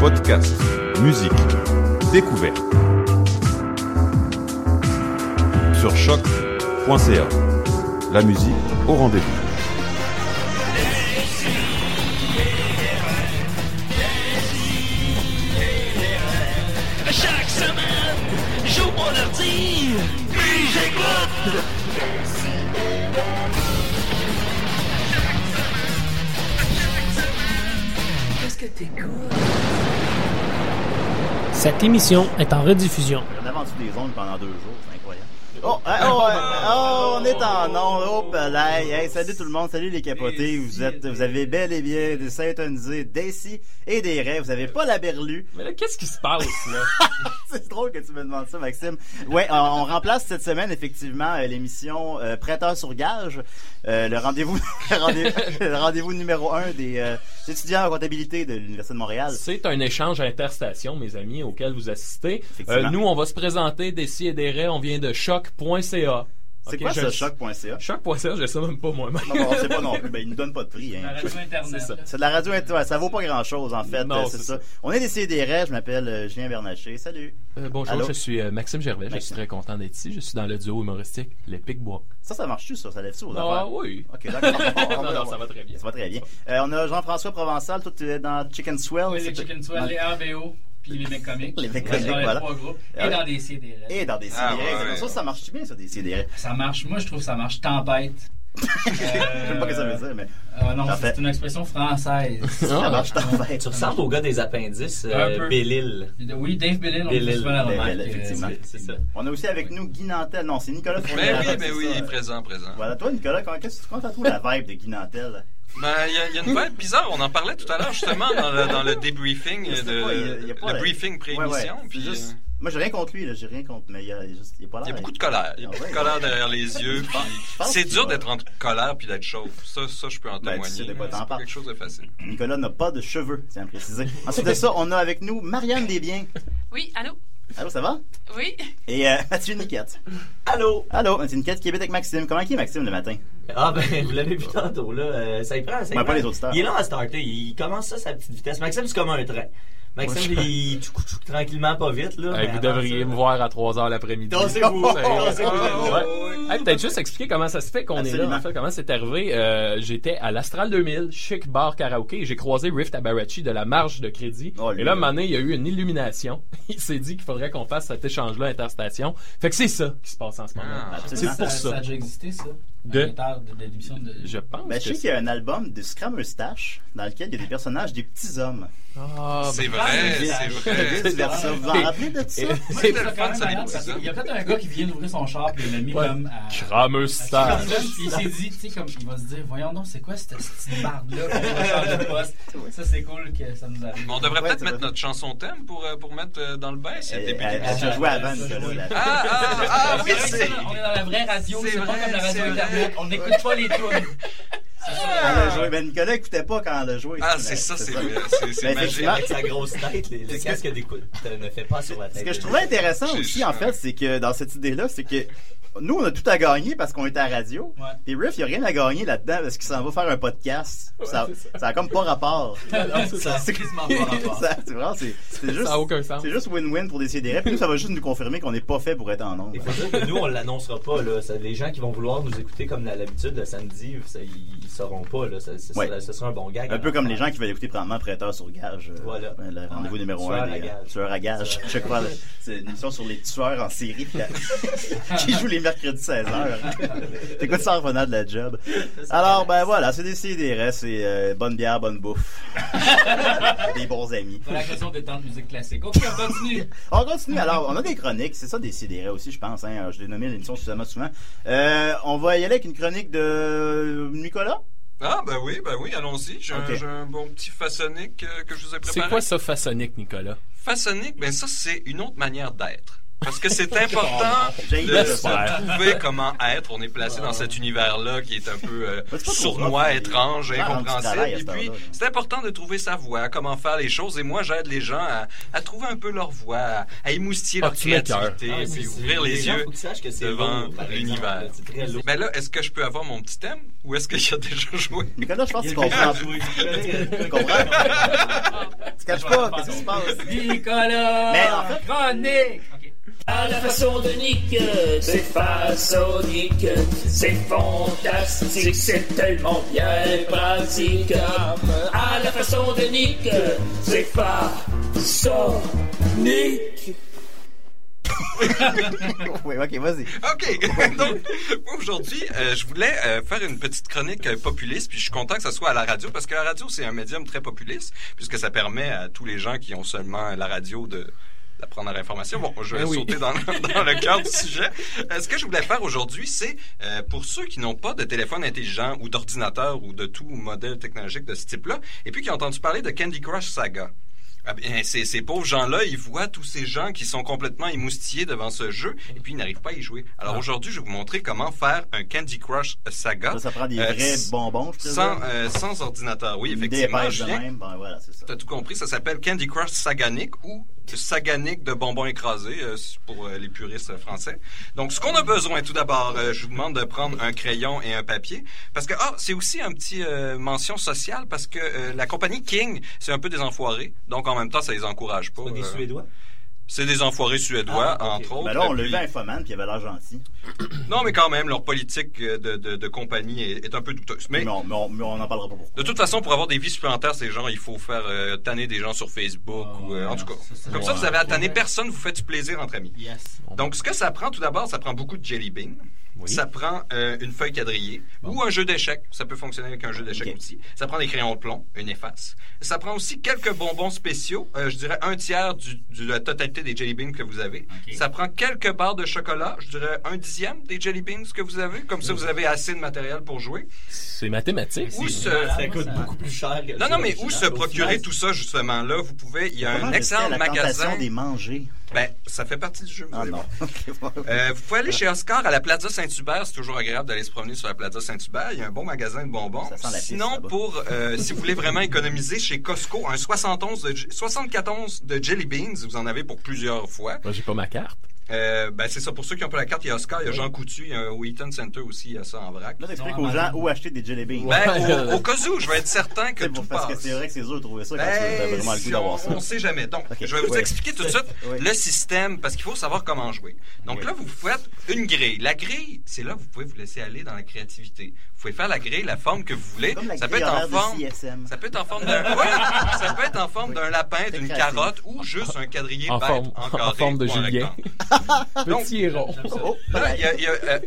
Podcast, musique, découverte. Sur choc.ca. La musique au rendez-vous. Chaque semaine, j'ouvre mon ordi, puis j'écoute. Que t'écoutes? Cette émission est en rediffusion. On a vendu des ondes pendant deux jours, c'est incroyable. Oh, hein, oh, hein, oh, on est en ondes. Oh, hey, salut tout le monde, salut les capotés. Vous êtes, vous avez bel et bien des syntonisés, Daisy et des rêves. Vous avez pas la berlue. Mais là, qu'est-ce qui se passe, là? C'est drôle que tu me demandes ça, Maxime. Ouais, on remplace cette semaine effectivement euh, l'émission euh, Prêteur sur gage, euh, le rendez-vous, rendez-vous numéro un des étudiants en comptabilité de l'Université de Montréal. C'est un échange interstation, mes amis, auquel vous assistez. Nous, on va se présenter des si et des raies. On vient de choc.ca. C'est quoi je- ce choc.ca? Choc.ca, je sais même pas moi-même. Non, non, on sait pas non plus. Ben, ils nous donnent pas de prix. Hein. La radio Internet. C'est. C'est de la radio inter- ouais, ça vaut pas grand chose en fait, Non, euh, c'est c'est ça. ça. On est des CDR, je m'appelle euh, Julien Bernaché. Salut. Euh, bonjour, Allô? je suis euh, Maxime Gervais. Je suis très content d'être ici. Je suis dans le duo humoristique Les Pic-Bois. Ça, ça marche-tu, ça? Ça lève-tu aux Ah affaires? oui. Ok, d'accord. non, non, ça va très bien. Ça va très bien. Euh, on a Jean-François Provençal, toi, tu es dans Chicken Swell. Oui, les c'est- Chicken Swell, les RBO, puis les mecs comiques. Les mecs Dans comiques, les voilà. trois groupes. Ah Et ouais. dans des CDR. Et dans des CDR. Ah, ouais, ouais. Ça, ça marche bien, ça, des CDR. Ça marche. Moi, je trouve que ça marche. Tempête. Je sais pas ce que ça veut dire, mais Euh, non, Parfait. c'est une expression française. ça marche en fait. Tu ressembles au gars des appendices, euh. Bellil. Oui, Dave Bellil, on le Bellil, la remarque. effectivement. euh, C'est ça. On a aussi avec nous Guy Nantel. Non, c'est Nicolas Fournier. Ben oui, ben oui, présent, présent. Voilà, toi, Nicolas, comment, qu'est-ce que tu comment t'as trouvé la vibe de Guy Nantel? Ben, il y, a- il y a une vibe bizarre. On en parlait tout à l'heure, justement, dans le, dans le débriefing, de, pas, il y a- il y a pas le la- briefing pré-émission. Ouais, ouais. puis, juste- euh, Moi, j'ai rien contre lui. J'ai rien contre, mais il y a, y a juste, il y a pas Il y l'air. a beaucoup de colère. Il y a Ah beaucoup ouais, de colère ouais. derrière les yeux. C'est dur d'être entre colère puis d'être chauve. Ça, ça, je peux en Ben, témoigner. t'en C'est pas quelque chose de facile. Nicolas n'a pas de cheveux, tiens à préciser. Ensuite de ça, on a avec nous Marianne Desbiens. Oui, allô? Allô, ça va? Oui? Et euh, Mathieu Niquette. Allô? Allô, Mathieu Niquette qui habite avec Maxime. Comment est Maxime le matin? Ah ben, vous l'avez vu tantôt, là. euh, ça y prend, ça y Ouais, prend. pas les auditeurs. Il est là à starter. Il commence ça à sa petite vitesse. Maxime, c'est comme un train. Maxime, il tranquillement, pas vite, là. Hey, mais vous devriez ça- me voir à 3 h l'après-midi. Dansez-vous. Hey, Peut-être juste expliquer comment ça se fait qu'on est là. En fait, comment c'est arrivé. Euh, J'étais à l'Astral 2000, chic bar karaoké, et j'ai croisé Rift Abarachi de la marge de crédit. Oh, lui, et là, à un moment donné, il y a eu une illumination. Il s'est dit qu'il faudrait qu'on fasse cet échange-là interstation. Fait que c'est ça qui se passe en ce moment. Ah. c'est pour Ça ça. a déjà existé, ça? De- de, de l'émission de... Je pense Ben, je sais qu'il y a un album de Eustache dans lequel il y a des personnages des petits hommes. Ah, C'est vrai, c'est vrai. Vous vous en rappelez de ça? Et- C'est le fun, ça, qu'il y a peut-être un gars qui vient d'ouvrir son char puis il l'a mis Ouais. comme à... Star. Puis il s'est dit, tu sais, comme il va se dire, voyons donc, c'est quoi cette petite qu'on de poste? Ça, c'est cool que ça nous arrive. On devrait peut-être mettre notre chanson thème pour, euh, pour mettre euh, dans le bain. C'est le Elle, a joué avant, Nicolas. là. Ah, ah, ah, oui, C'est On est dans la vraie radio, C'est pas comme la radio On n'écoute pas les tunes. C'est ça. Elle a joué. Ben, Nicolas écoutait pas quand elle a joué. Ah, c'est ça, c'est ça. c'est- c'est Ben, magique. Avec sa grosse tête, les- le casque d'écoute ne fait pas sur la tête. Ce que je trouvais intéressant aussi, ça. en fait, c'est que dans cette idée-là, c'est que nous, on a tout à gagner parce qu'on est à la radio. Puis Riff, il n'y a rien à gagner là-dedans parce qu'il s'en va faire un podcast. ça, ça a comme pas rapport. Ça a quasiment pas rapport. Ça- C'est vraiment, c'est juste, Ça aucun sens. c'est juste win-win pour décider. Puis nous, ça va juste nous confirmer qu'on n'est pas fait pour être en nombre. Il faut dire que nous, on l'annoncera pas. Là. Les gens qui vont vouloir nous écouter comme à l'habitude le samedi, ça, ils, ils sauront pas. Là. Ça, Ouais. ça- ce sera un bon gag. Un peu comme les gens qui veulent écouter présentement Prêteur sur gage. euh, Voilà. Le rendez-vous Ouais. numéro Tueur un. des. Tueur à gage. Je crois. C'est une émission sur les tueurs en série qui- qui joue les mercredis 16h. T'écoutes ça en revenant de la job. Alors, ben voilà, c'est des c'est euh, bonne bière, bonne bouffe. des bons amis. C'est la question des temps de musique classique. Ok, on continue. On continue. Alors, on a des chroniques. C'est ça, des sidérés aussi, je pense. Hein. Je l'ai nommé l'émission suffisamment souvent. Euh, on va y aller avec une chronique de Nicolas? Ah, ben oui, ben oui, allons-y. J'ai un- Ok. j'ai un, bon petit façonnique euh, que je vous ai préparé. C'est quoi ça, façonnique, Nicolas? Façonnique, ben ça, c'est une autre manière d'être. Parce que c'est important de se trouver comment être. On est placé dans cet univers-là qui est un peu euh, sournois, étrange, Ah, incompréhensible. Et puis, c'est important de trouver sa voie, comment faire les choses. Et moi, j'aide les gens à, à trouver un peu leur voie, à, à émoustiller Ah, leur m'écoeures. créativité, Ah, et puis ouvrir les, yeux que devant l'univers. Mais là, est-ce que je peux avoir mon petit thème ou est-ce qu'il y a déjà joué? Nicolas, je pense que tu comprends? Tu comprends? Tu caches pas, qu'est-ce qui se passe? Nicolas! Mais en fait- Chronique! À la façon de Nick, c'est façonnique, c'est fantastique, c'est tellement bien pratique. À la façon de Nick, c'est façonnique. Oui, ok, vas-y. OK. Donc, aujourd'hui, euh, je voulais euh, faire une petite chronique euh, populiste, puis je suis content que ça soit à la radio, parce que la radio, c'est un médium très populiste, puisque ça permet à tous les gens qui ont seulement la radio de d'apprendre l'information. Bon, je vais Ben oui. sauter dans, dans le cœur du sujet. Euh, ce que je voulais faire aujourd'hui, c'est euh, pour ceux qui n'ont pas de téléphone intelligent ou d'ordinateur ou de tout modèle technologique de ce type-là, et puis qui ont entendu parler de Candy Crush Saga. Ah ces, ces pauvres gens-là, ils voient tous ces gens qui sont complètement émoustillés devant ce jeu et puis ils n'arrivent pas à y jouer. Alors Ah. aujourd'hui, je vais vous montrer comment faire un Candy Crush Saga. Ça, ça prend des Euh, vrais bonbons, je sans, euh, sans ordinateur, oui, Une effectivement. épaisse de même, ben voilà, c'est ça. T'as tout compris, ça s'appelle Candy Crush Saganic ou Saganic de bonbons écrasés euh, pour euh, les puristes français. Donc, ce qu'on a besoin, tout d'abord, euh, je vous demande de prendre un crayon et un papier parce que ah, c'est aussi un petit mention sociale parce que la compagnie King, c'est un peu des enfoirés, donc en même temps, ça les encourage pas. Des Suédois? C'est des enfoirés suédois, Ah, entre autres. Ben là, on l'a vu à Infoman, puis il avait l'air gentil. Non, mais quand même, leur politique de, de, de compagnie est, est un peu douteuse. Mais Mais on, mais on, mais on en parlera pas beaucoup. de toute façon, pour avoir des vies supplémentaires, ces gens, il faut faire euh, tanner des gens sur Facebook Ah, ou euh, en tout cas. ça, Comme ça, vous avez à tanner personne, vous faites du plaisir entre amis. Yes. Donc, ce que ça prend, tout d'abord, ça prend beaucoup de jelly bean. Ça prend euh, une feuille quadrillée ou un jeu d'échecs. Ça peut fonctionner avec un jeu d'échecs aussi. Ça prend des crayons de plomb, une efface. Ça prend aussi quelques bonbons spéciaux. euh, je dirais un tiers du, du- de la totalité des jelly beans que vous avez. Ça prend quelques barres de chocolat. Je dirais un dixième des jelly beans que vous avez. Comme ça, vous avez assez de matériel pour jouer. C'est mathématique. Se... Ça coûte ça- beaucoup plus cher que Non, non, mais où se procurer final, tout ça, justement? Là, vous pouvez... Il y a un excellent la magasin... des manger? Ben, ça fait partie du jeu. vous Ah allez voir. Euh, vous pouvez aller chez Oscar à la Plaza Saint-Hubert. C'est toujours agréable d'aller se promener sur la Plaza Saint-Hubert. Il y a un bon magasin de bonbons. Ça sent la piste, Sinon, pour euh, si vous voulez vraiment économiser chez Costco, un 71 de, 74 de Jelly Beans, vous en avez pour plusieurs fois. Moi, j'ai pas ma carte. Euh, ben, c'est ça. Pour ceux qui n'ont pas la carte, il y a Oscar, il y a Jean Coutu, il y a au Eaton Center aussi, il y a ça en vrac. Là, t'expliques aux gens où acheter des jelly beans. Ben, au, au cas où, je vais être certain que tout pour- parce que passe. c'est vrai que c'est dur de trouver ça quand Ben, vraiment le goût si d'avoir on, ça. on sait jamais. Donc, je vais vous expliquer tout de suite le système parce qu'il faut savoir comment jouer. Donc Oui. là, vous faites une grille. La grille, c'est là que vous pouvez vous laisser aller dans la créativité. Vous pouvez faire la grille, la forme que vous voulez. Ça peut être en forme. Ça peut être en forme d'un. Ouais, ça peut être en forme d'un lapin, d'une carotte ou juste un quadrillé En bête forme- en en carré forme de Julien. Petit Là, il y a- il y a, euh,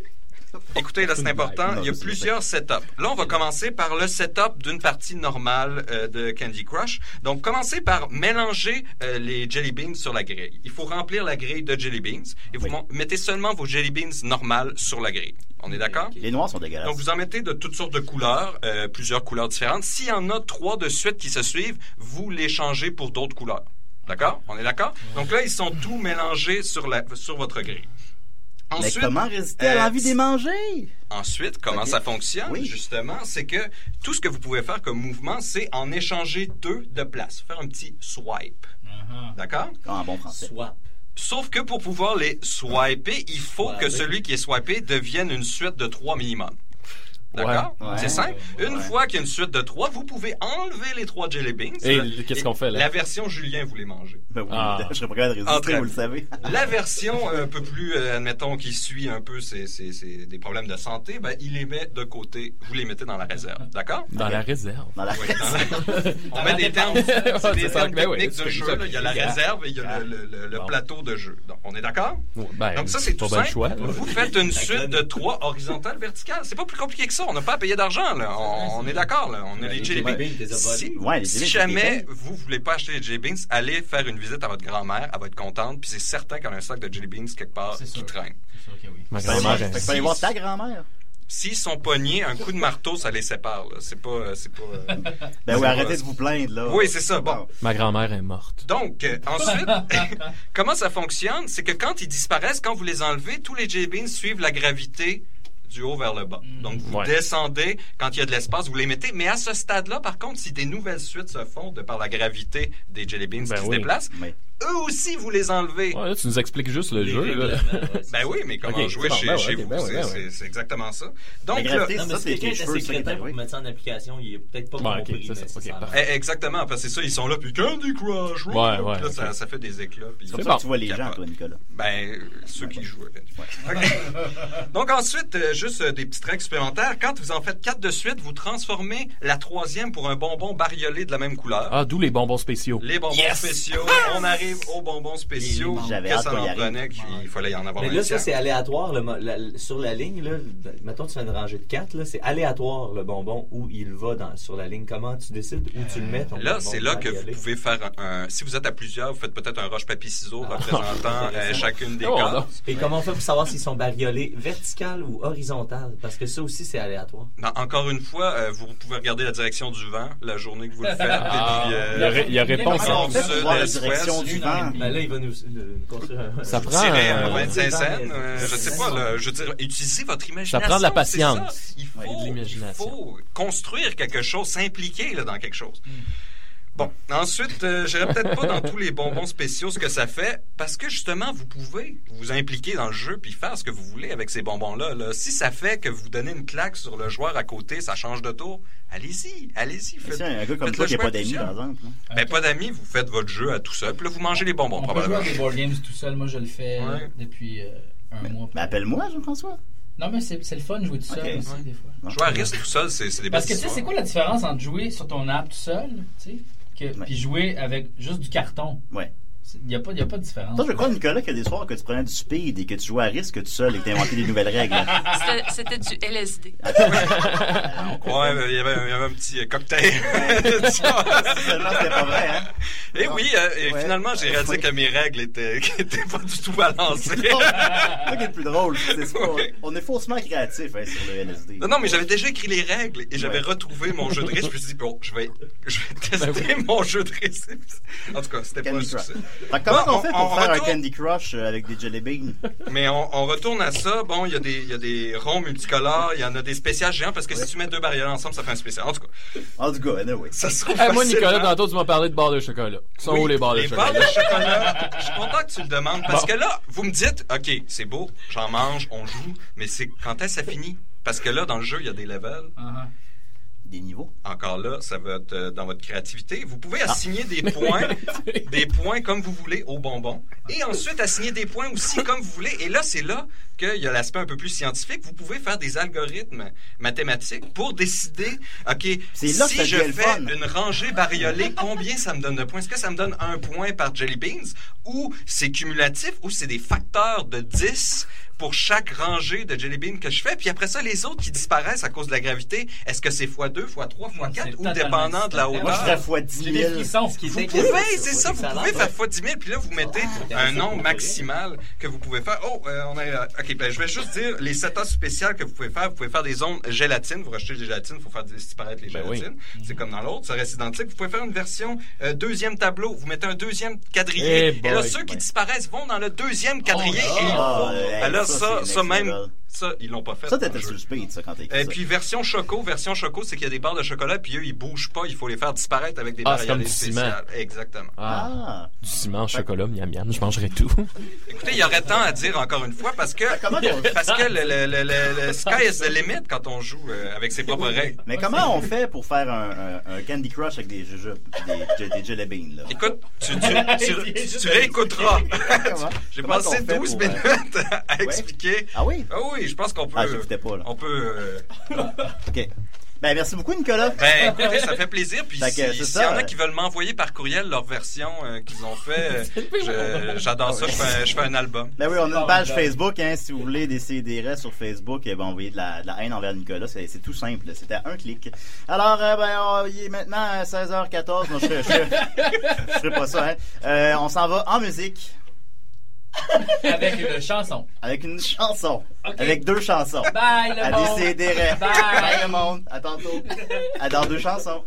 Écoutez, là, c'est important. Il y a plusieurs setups. Là, on va commencer par le setup d'une partie normale euh, de Candy Crush. Donc, commencez par mélanger euh, les jelly beans sur la grille. Il faut remplir la grille de jelly beans et vous Oui. mettez seulement vos jelly beans normales sur la grille. On est d'accord? Les noirs sont dégueulasses. Donc, vous en mettez de toutes sortes de couleurs, euh, plusieurs couleurs différentes. S'il y en a trois de suite qui se suivent, vous les changez pour d'autres couleurs. D'accord? On est d'accord? Donc là, ils sont tous mélangés sur, la, sur votre grille. Mais Ensuite, comment résister à euh, l'envie des manger? Ensuite, comment Ok. ça fonctionne, Oui. justement, c'est que tout ce que vous pouvez faire comme mouvement, c'est en échanger deux de place. Faire un petit swipe. Uh-huh. D'accord? Comme en bon français. Swap. Sauf que pour pouvoir les swiper, il faut que oui. celui qui est swipé devienne une suite de trois minimum. D'accord? Ouais. C'est simple. Une Ouais. fois qu'il y a une suite de trois, vous pouvez enlever les trois jelly beans. Et qu'est-ce qu'on fait, là? La version Julien, vous les mangez. Ben oui, Ah. je serais pas capable de résister, vous le savez. La version un peu plus, euh, admettons, qui suit un peu ces, ces- ces- des problèmes de santé, ben, il les met de côté. Vous les mettez dans la réserve. D'accord? Dans la réserve. Dans la dans la- On Dans met la des termes, c'est des ben oui, techniques de jeu. là. Il y a la réserve et il y a le, le- le- le Bon. plateau de jeu. Donc, on est d'accord? Ben, Donc ça, c'est tout simple. Vous faites une suite de trois horizontales verticales. C'est pas plus compliqué que ça. On n'a pas à payer d'argent. Là. On, on est d'accord. Là. On a les jelly beans. Si, Ouais, les si jamais vous voulez pas acheter les jelly beans, allez faire une visite à votre grand-mère. Elle va être contente. Puis c'est certain qu'elle a un sac de jelly beans quelque part qui sûr. traîne. C'est sûr que oui. Ma grand-mère, fait elle- que fallait voir ta grand-mère. S'ils sont pognés, un coup de marteau, ça les sépare. là. C'est pas... euh, C'est pas euh, Ben oui, arrêtez de vous plaindre, là. Oui, c'est ça. Bon. ma grand-mère est morte. Donc, euh, ensuite, comment ça fonctionne? C'est que quand ils disparaissent, quand vous les enlevez, tous les jelly beans suivent la gravité du haut vers le bas. Donc, vous Ouais. descendez quand il y a de l'espace, vous les mettez. Mais à ce stade-là, par contre, si des nouvelles suites se font de par la gravité des jelly beans Ben qui se déplacent, Mais eux aussi, vous les enlevez. Ouais, là, tu nous expliques juste le Les jeu. là. ouais, Ben oui, mais comment jouer bon, chez, ben ouais, chez ok, vous, ben c'est- ben c'est ouais. c'est exactement ça. Donc, là, Non, mais ça, si c'est quelqu'un qui pour mettre ça en application, il est peut-être pas Bon, ok, compris. ça, eh, exactement, parce que c'est ça, ils sont là, puis Candy Crush, Ouais, là, ça, ça fait des éclats. puis- C'est comme ça que tu vois les gens, toi, Nicolas. Ben, ceux qui jouent. Donc ensuite, euh, juste euh, des petites règles supplémentaires. Quand vous en faites quatre de suite, vous transformez la troisième pour un bonbon bariolé de la même couleur. Ah, d'où les bonbons spéciaux. Les bonbons spéciaux. On arrive aux bonbons spéciaux. J'avais que hâte ça en arrive. prenait, qu'il fallait y en avoir Mais là, ça, c'est aléatoire. le la- sur la ligne, là, mettons, tu fais une rangée de 4, là, c'est aléatoire le bonbon où il va dans, sur la ligne. Comment tu décides où tu le mets ton Là, c'est là que vous bariolé? pouvez faire un, un- Si vous êtes à plusieurs, vous faites peut-être un roche-papier-ciseaux Ah. représentant euh, chacune des Oh, cases. Et comment on fait pour savoir s'ils sont bariolés vertical ou horizontal? Parce que ça aussi, c'est aléatoire. Non, encore une fois, euh, vous pouvez regarder la direction du vent la journée que vous le faites. Ah, et puis, euh, il y a ré- il y a réponse en fait, sud, du Ben là, il va nous, nous construire un... Ça prend, tirer euh, un 25 Ouais. cents, euh, je sais pas, là, je veux dire, utilisez votre imagination. Ça prend de la patience. Il faut, Ouais, de l'imagination. il faut construire quelque chose, s'impliquer là, dans quelque chose. Bon, ensuite, euh, je n'irai peut-être pas dans tous les bonbons spéciaux ce que ça fait, parce que justement, vous pouvez vous impliquer dans le jeu puis faire ce que vous voulez avec ces bonbons-là. là. Si ça fait que vous donnez une claque sur le joueur à côté, ça change de tour, allez-y, allez-y. Mais Faites, c'est un gars comme toi qui n'a pas d'amis, par exemple. hein. Ben, pas d'amis, vous faites votre jeu à tout seul, puis là, vous mangez les bonbons, On peut jouer probablement. à des board games tout seul. Moi, je le fais euh, Ouais. depuis euh, un mois. Ben, appelle-moi, Jean-François. Non, mais c'est c'est le fun de jouer tout seul aussi, Ouais. des fois. Jouer à risque tout seul, c'est c'est des Parce que tu sais, c'est quoi la différence entre jouer sur ton app tout seul, tu sais, que- Ouais. puis jouer avec juste du carton? Ouais. Il n'y a, pas- y a pas de différence. Toi, je crois, Nicolas, qu'il y a des soirs que tu prenais du speed et que tu jouais à risque tout seul et que tu inventais des nouvelles règles. C'était- du LSD. Ouais, mais il y avait, il y avait un petit euh, cocktail. Finalement, c'était pas vrai, hein? Et oui, euh, et Ouais. finalement, j'ai réalisé Ouais. que mes règles étaient, étaient pas du tout balancées. C'est ça qui est le plus drôle. ça. On est faussement créatif hein, sur le LSD. Non, non, mais j'avais déjà écrit les règles et j'avais Ouais. retrouvé mon jeu de risque. Je me suis dit, bon, je vais, je vais tester mon jeu de risque. En tout cas, c'était pas un succès. Comment Bon, on fait pour on faire un. Candy Crush euh, avec des jelly beans? Mais on, on retourne à ça. Bon, il y, a des- il y a des ronds multicolores, il y en a des spéciales géants parce que si tu mets deux barrières ensemble, ça fait un spécial. En tout cas, En tout cas, anyway. ça se trouve Eh, moi. Nicolas, tantôt, tu m'as parlé de barres de chocolat. Ils sont Oui, où les barres de les chocolat? barres de chocolat. Je suis content que tu le demandes parce Bon. que là, vous me dites, OK, c'est beau, j'en mange, on joue, mais c'est quand est-ce que ça finit? Parce que là, dans le jeu, il y a des levels. Uh-huh. Des niveaux. Encore là, ça va être euh, dans votre créativité. Vous pouvez assigner des points, des points comme vous voulez aux bonbons. Et ensuite, assigner des points aussi comme vous voulez. Et là, c'est là qu'il y a l'aspect un peu plus scientifique. Vous pouvez faire des algorithmes mathématiques pour décider, OK, si je fais une rangée bariolée, combien ça me donne de points? Est-ce que ça me donne un point par Jelly Beans? Ou c'est cumulatif? Ou c'est des facteurs de 10 pour chaque rangée de Jelly Beans que je fais? Puis après ça, les autres qui disparaissent à cause de la gravité, est-ce que c'est x2, x3, x4 C'est ou dépendant de la différent. Moi, je hauteur? ferais fois 10 J'ai des 000. frissons. Ce qui est Vous pouvez, c'est ça, vous pouvez faire fois 10 000, puis là, vous mettez Ah, un nombre maximal que vous pouvez faire. Oh, euh, on a... euh, OK, ben, je vais juste dire les setups spéciales que vous pouvez faire. Vous pouvez faire des zones gélatine. Vous rachetez des gélatines, il faut faire disparaître les Ben oui. gélatines. C'est comme dans l'autre, ça reste identique. Vous pouvez faire une version euh, deuxième tableau. Vous mettez un deuxième quadrillé. Eh et là, boy. ceux qui disparaissent vont dans le deuxième quadrillé. Oh, et hey, là, ça, ça, c'est ça ils l'ont pas fait. Ça, t'étais sur le speed, ça, quand t'as écrit Et ça. puis version Choco, version Choco, c'est qu'il y a des barres de chocolat, puis eux, ils bougent pas, il faut les faire disparaître avec des Ah, barres c'est comme du spéciales. Exactement. Ah. Du ciment, chocolat, miam miam, je mangerai tout. Écoutez, il y aurait tant à dire encore une fois parce que parce que le, le, le, le- le sky is the limit quand on joue euh, avec ses propres règles. Mais comment on fait pour faire un, un- un Candy Crush avec des jujubes, des, des jelly beans, là? Écoute, tu, tu, tu, tu réécouteras. Comment? J'ai passé qu'on fait 12 pour, euh, minutes à expliquer. Ah oui? Ah oui, je pense qu'on peut. Ah, j'écoutais pas, là. On peut. euh, OK. Ben, merci beaucoup, Nicolas. Ben, écoutez, ça fait plaisir. Puis Fait si- s'il c'est y en a qui veulent m'envoyer par courriel leur version euh, qu'ils ont fait, euh, j'adore ça. Je fais, je fais un album. Ben oui, on a une page Facebook, hein, si vous voulez des CDR sur Facebook, et ben, envoyer de la, de la haine envers Nicolas, c'est c'est tout simple, c'était un clic. Alors, euh, ben, il est maintenant euh, 16h14, moi je je ferai- pas ça, hein. Euh, on s'en va en musique. Avec une chanson. Avec une chanson. Avec deux chansons. Bye, le à monde. décider. Bye. Bye le monde. À tantôt. À dans deux chansons.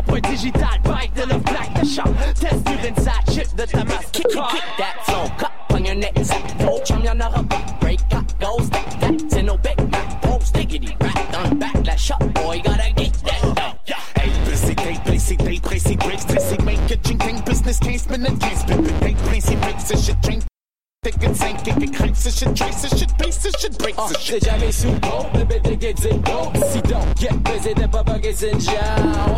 Empreinte digitale, bike de love black, the shop. Test you inside, chip the Damascus kick, car. Kick, kick that flow, cut on your neck, zap, toe, chum, y'all not up, break, cut, goes, that, that's in no back, back, pose, diggity, right, done, back, like shop, boy, gotta get that dough. crazy, crazy, breaks, they make a drink, business case, but it can't spit, but they pricey breaks, this shit drink. Dick and tank, dick and it, this shit trace, this shit base, this shit breaks, ah, this shit. T'es jamais sous bon, bébé, t'es gay, t'es See, don't get busy, t'es pas bugging, c'est jail.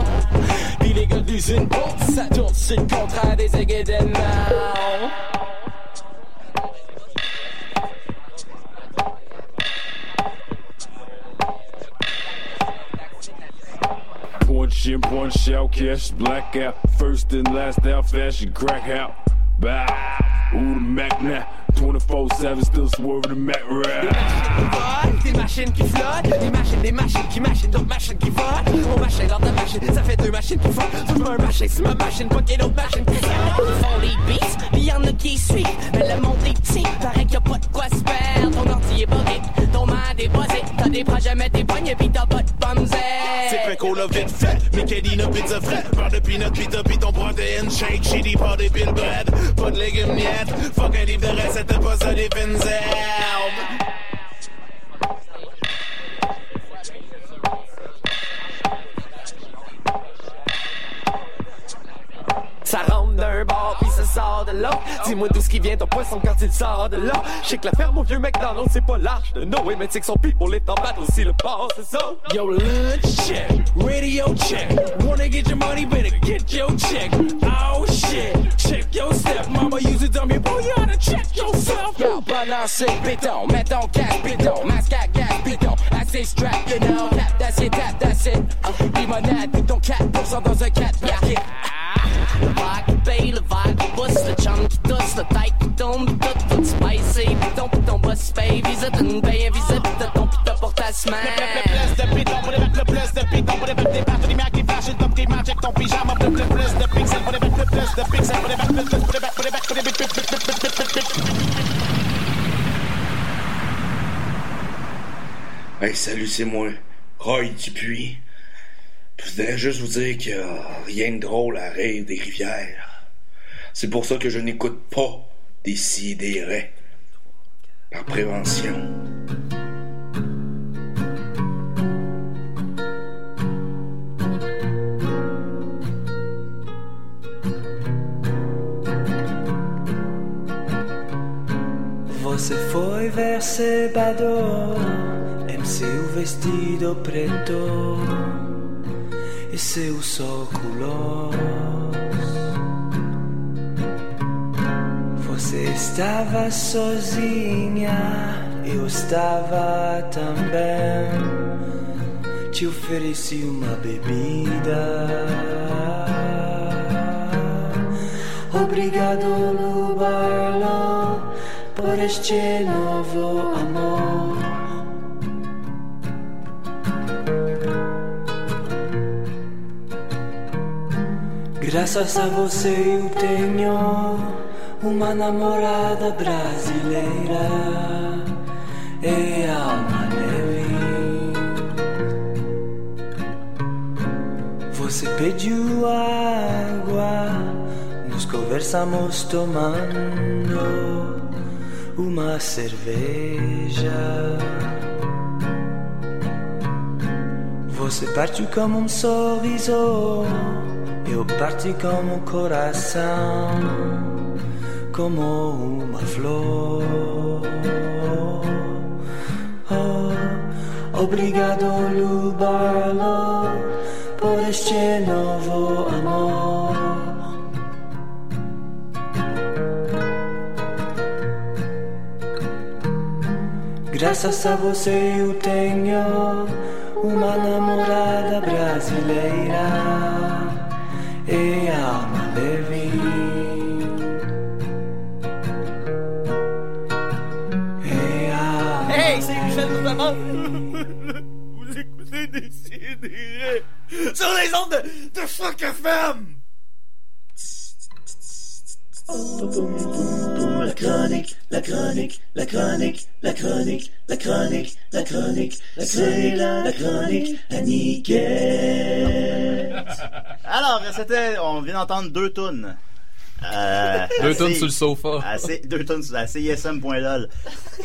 Shell, cash, blackout. First and last out, fashion, crack out. Shake shitty party pin bread. På lägg im njet Fuck er lieb der Rest hätte Post die Pinsel l'autre. Dis-moi d'où ce qui vient ton poisson quand il sort de là. Je sais que la ferme au vieux McDonald's c'est pas large de Noé, mais sais que son people est en batte aussi le port, c'est ça. Yo, lunch check, radio check. Wanna get your money, better get your check. Oh shit, check your step. Mama used to tell me, boy, you oughta check yourself. Yo, balancer béton, mets ton casque béton, masque à gaz béton. Assez strap, you know. Tap, that's it, tap, that's it. Limonade, puis ton 4% dans un 4 packet. Bay, le vibe au boss, le chum qui tousse, le tête qui tombe, tout, tout spicy, piton, piton, boss pay, visite une paye invisible, ton pour ta semaine. Le le Hey, salut, c'est moi, Roy Dupuis. Je voudrais juste vous dire qu'il n'y a rien de drôle à rire des rivières. C'est pour ça que je n'écoute pas des si et des raies. Par prévention. Você foi ver Sebador, MC o vestido preto e seus óculos. Você estava sozinha eu estava também. Te ofereci uma bebida. Obrigado, Lubarlo, por este novo amor. Graças a você eu tenho uma namorada brasileira. É Alma Levy. Você pediu água, nos conversamos tomando uma cerveja. Você partiu como um sorriso, eu parti como um coração, como uma flor. Oh, obrigado, Lubarlo, por este novo amor. Graças a você eu tenho uma namorada brasileira. É Alma les ondes de, de Choc FM! La chronique, la chronique, la chronique, la chronique, la chronique, la chronique, c'est la, la chronique. Alors, c'était, on vient d'entendre deux tunes. Euh, Deux C- sur le sofa. à C- deux tunes sur la CISM.lol.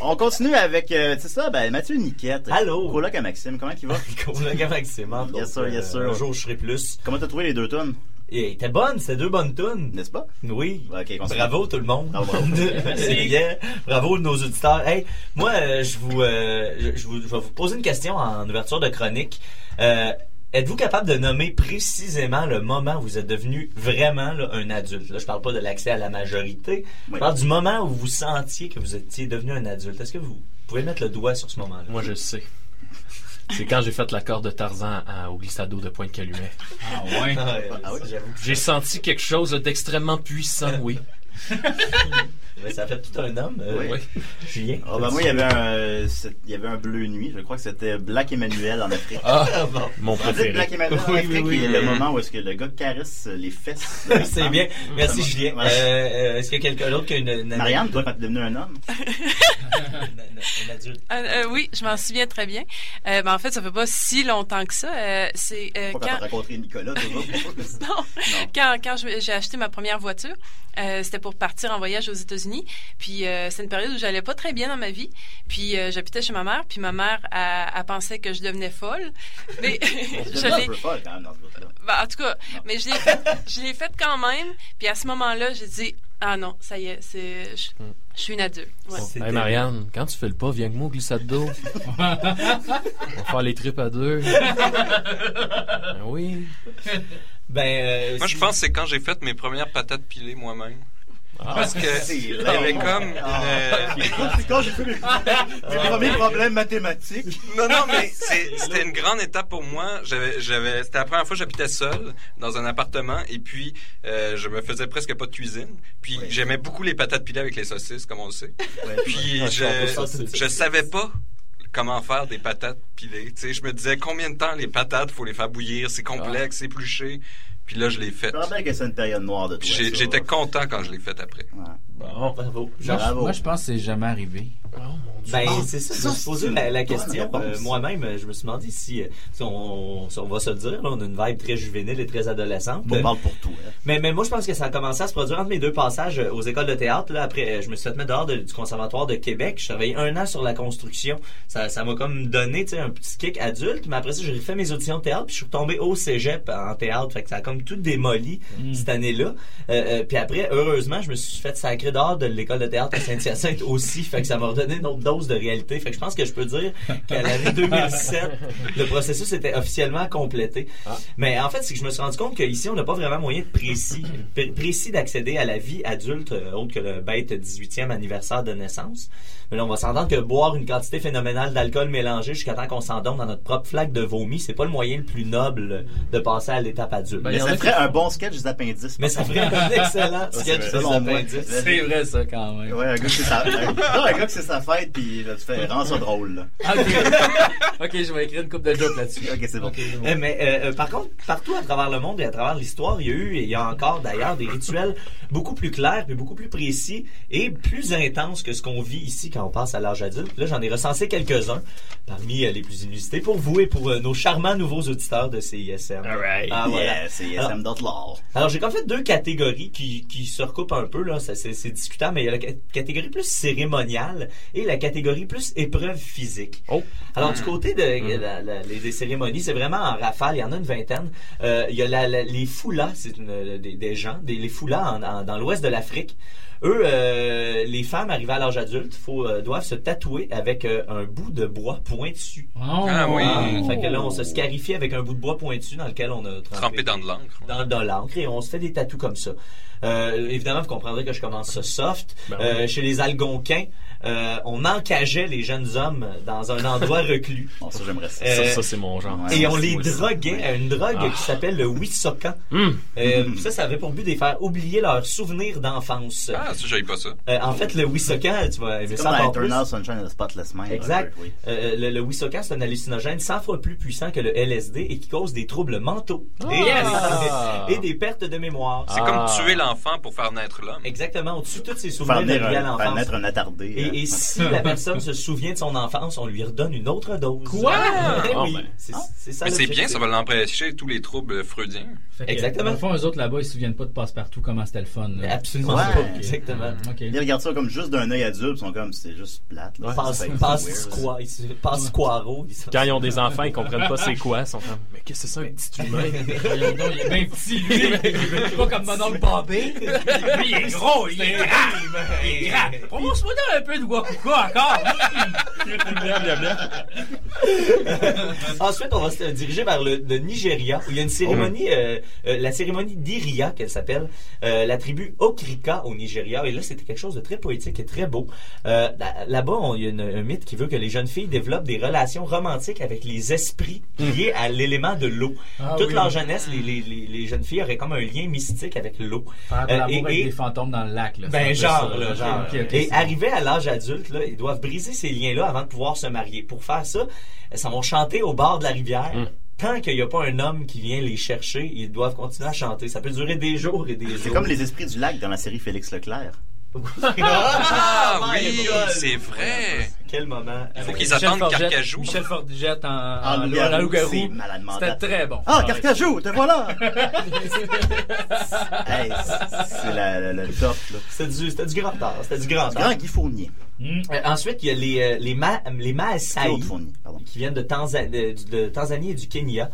On continue avec, euh, c'est ça, ben, Mathieu Niquette. Allô? Coloc à Maxime, comment il va? Coloc à Maxime, entre Yes sir, yes euh, sir. un jour, je serai plus. Comment t'as trouvé les deux tunes? Et était bonne, c'était deux bonnes tunes. N'est-ce pas? Oui. Bravo tout le monde. Ah, bravo. C'est bien. Bravo nos auditeurs. Hey, moi, euh, je vous, euh, je, je vous, je vais vous poser une question en ouverture de chronique. Euh, Êtes-vous capable de nommer précisément le moment où vous êtes devenu vraiment là, un adulte? Là, je parle pas de l'accès à la majorité. Je parle du moment où vous sentiez que vous étiez devenu un adulte. Est-ce que vous pouvez mettre le doigt sur ce moment-là? Moi, je sais. C'est quand j'ai fait l'accord de Tarzan à- au glissado de Pointe-Calumet. Ah ouais? Ah oui, j'avoue. J'ai senti quelque chose d'extrêmement puissant, oui. Mais ça fait tout un homme. euh, Oui. Julien. Ah, ben, moi, il y avait un, euh, il y avait un bleu nuit. Je crois que c'était Black Emmanuel en Afrique. Ah, bon. mon savez, préféré. Black Emmanuel en Oui, Afrique, oui, oui. il y a le moment où est-ce que le gars caresse les fesses. C'est bien. Merci Julien. Euh, Ouais. euh, Est-ce qu'il y a quelqu'un d'autre qui a une, une Marianne, toi, quand t'es devenu un homme? un adulte? Euh, euh, oui, je m'en souviens très bien. Euh, ben, en fait, ça fait pas si longtemps que ça. Euh, c'est euh, Pas quand quand rencontré Nicolas, toujours. non. Quand, quand j'ai acheté ma première voiture, euh, c'était pour partir en voyage aux États-Unis. Puis euh, c'est une période où j'allais pas très bien dans ma vie. Puis euh, j'habitais chez ma mère. Puis ma mère, elle pensait que je devenais folle. Mais je l'ai. peu folle, quand même, dans ce bout-là. Ben, en tout cas, mais je l'ai fait, je l'ai fait quand même. Puis à ce moment-là, j'ai dit ah non, ça y est, c'est je, je suis une adulte. Ouais. Hey Marianne, quand tu fais le pas, viens avec moi au glissade d'eau. On va faire les tripes à deux. Ben oui. Ben, euh, Moi, je pense que c'est quand j'ai fait mes premières patates pilées moi-même. Ah. Parce que C'est il y avait comme Ah. une- C'est quand j'ai fait mes mes premiers problèmes mathématiques. Non, non, mais c'est- c'était une grande étape pour moi. J'avais, c'était la première fois que j'habitais seul dans un appartement et puis euh, je me faisais presque pas de cuisine. Puis j'aimais beaucoup les patates pilées avec les saucisses, comme on le sait. Puis Ouais, je je, c'est- savais pas comment faire des patates pilées. Tu sais, je me disais combien de temps les patates faut les faire bouillir, c'est complexe, c'est épluché. Puis là, je l'ai fait. Je me rappelle que c'est une période noire de toi. Puis j'ai- ça. j'étais content quand je l'ai fait après. Bon, bravo. Moi, je- Bravo. moi, je pense que c'est jamais arrivé. Ben, Ah, c'est ça, je me suis posé la, question. Euh, Moi-même, euh, je me suis demandé si, euh, si on, va se le dire, là, on a une vibe très juvénile et très adolescente. On parle pour tout. Hein. Mais, mais moi, je pense que ça a commencé à se produire entre mes deux passages aux écoles de théâtre. Là, après, je me suis fait mettre dehors de- du Conservatoire de Québec. Je travaillais un an sur la construction. Ça ça m'a comme donné tu sais, un petit kick adulte. Mais après ça, j'ai refait mes auditions de théâtre. Puis je suis retombé au cégep en théâtre. Fait que ça a comme tout démoli Mm. cette année-là. Euh, euh, puis après, heureusement, je me suis fait sacrer sacré dehors de l'école de théâtre à Saint-Hyacinthe aussi, fait que ça m'a redonné une autre dose de réalité. Fait que je pense que je peux dire qu'à l'année 2007, le processus était officiellement complété. Mais en fait, c'est que je me suis rendu compte qu'ici, on n'a pas vraiment moyen de précis, pr- précis d'accéder à la vie adulte, euh, autre que le bête 18e anniversaire de naissance. Mais là, on va s'entendre que boire une quantité phénoménale d'alcool mélangé jusqu'à temps qu'on s'endorme dans notre propre flaque de vomi, c'est pas le moyen le plus noble de passer à l'étape adulte. Mais ça ferait un bon sketch des appendices. Mais ça ferait un excellent sketch des appendices. C'est vrai, ça, quand même. Ouais, un gars que c'est sa, un, non, un gars que c'est sa fête, puis là, tu fais, rends ça drôle, là. ok, je vais écrire une coupe de jokes là-dessus. Ok, c'est bon. Euh, mais euh, euh, par contre, partout à travers le monde et à travers l'histoire, il y a eu et il y a encore d'ailleurs des rituels beaucoup plus clairs, puis beaucoup plus précis et plus intenses que ce qu'on vit ici quand on passe à l'âge adulte. Là, j'en ai recensé quelques-uns parmi euh, les plus inusités pour vous et pour euh, nos charmants nouveaux auditeurs de CISM. All right. Ah, voilà. Yeah, CISM.law. Alors, j'ai comme fait deux catégories qui, qui se recoupent un peu, là. Ça, C'est, c'est discutable, mais il y a la ca- catégorie plus cérémoniale et la catégorie plus épreuve physique. Alors, du côté de la- la- les, des cérémonies, c'est vraiment en rafale. Il y en a une vingtaine. Euh, il y a la- la- les foulas, c'est des, des gens, des, les foulas en- en- dans l'ouest de l'Afrique. Eux, euh, les femmes arrivées à l'âge adulte, faut, euh, doivent se tatouer avec euh, un bout de bois pointu. Ah oui. Fait que là, on se scarifie avec un bout de bois pointu dans lequel on a Trempé dans de l'encre. dans, dans l'encre et on se fait des tatous comme ça. Euh, évidemment, vous comprendrez que je commence ça soft. Ben Euh, oui. chez les Algonquins, euh, on encageait les jeunes hommes dans un endroit reclus. Bon, ça, j'aimerais ça. Ça, ça, c'est mon genre. Et on les droguait à une drogue Ah. qui s'appelle le Wissoka. Hum. Euh, ça, ça avait pour but de les faire oublier leurs souvenirs d'enfance. Ah, ça, j'avais pas ça. Euh, en fait, le Wissoka, tu vas aimer C'est ça encore plus. Sunshine of the Spotless Mind. Exact. Oui. Euh, le, le Wissoka, c'est un hallucinogène 100 fois plus puissant que le LSD et qui cause des troubles mentaux Ah. et, Yes! et des pertes de mémoire. C'est comme tuer l'enfant pour faire naître l'homme. Exactement, on tue tous ses souvenirs de un, faire l'enfance. naître un attardé. Et, et si la personne se souvient de son enfance, on lui redonne une autre dose. Quoi? Ah, oui, ben. c'est c'est ça. Mais c'est bien, ça va l'empêcher tous les troubles freudiens. Que, Exactement. Dans le fond, eux autres là-bas, ils se souviennent pas de passe-partout, comment c'était le fun. là. Absolument Ouais. pas. Exactement. Ok. Ils regardent ça comme juste d'un œil adulte, ils sont comme, c'est juste plate. Là. Passe, passe, ils sont- Quand ils ont des enfants, ils comprennent pas c'est quoi. Ils sont comme, mais qu'est-ce que c'est ça, un petit humain? Il est bien petit, lui. Il est pas comme mon oncle Bobby. Lui, il est gros, il est grand. Il est grand. Prononce-moi un peu de Wakuka encore? Ensuite, on va se diriger vers le, le Nigeria, où il y a une cérémonie, euh, euh, la cérémonie d'Iria, qu'elle s'appelle, euh, la tribu Okrika au Nigeria. Et là, c'était quelque chose de très poétique et très beau. Euh, là- Là-bas, il y a une- un mythe qui veut que les jeunes filles développent des relations romantiques avec les esprits liés à l'élément de l'eau. Ah Toute oui. leur jeunesse, les, les, les, les jeunes filles auraient comme un lien mystique avec l'eau. Faire de Euh, l'amour et- avec et- des fantômes dans le lac. Là, ben C'est un peu genre, ça. là, genre. Et arrivé à l'âge adulte, là, ils doivent briser ces liens-là avant de pouvoir se marier. Pour faire ça, ils s'en vont chanter au bord de la rivière. Mm. Tant qu'il n'y a pas un homme qui vient les chercher, ils doivent continuer à chanter. Ça peut durer des jours et des jours. C'est comme les esprits du lac dans la série Félix Leclerc. Ah oui, c'est vrai. Quel moment. Il faut qu'ils Michel attendent Forget- Carcajou. Michel Forget en, en, En en loup-garou. C'était très bon. Ah, Carcajou, te voilà! hey, c'est la, la- le top, là. C'était du, c'était du grand art. C'était du grand art. grand Guy Fournier. Euh, ensuite, il y a les, euh, les, Ma, les Maasai qui viennent de, Tanza- de, de Tanzanie et du Kenya.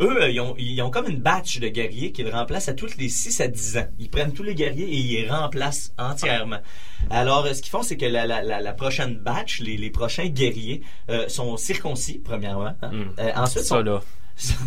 Eux, euh, ils ont, ils ont comme une batch de guerriers qu'ils remplacent à tous les 6 à 10 ans. Ils prennent tous les guerriers et ils les remplacent entièrement. Alors, euh, ce qu'ils font, c'est que la, la, la, la prochaine batch, les, les prochains guerriers, euh, sont circoncis, premièrement. hein. Euh, ensuite, sont,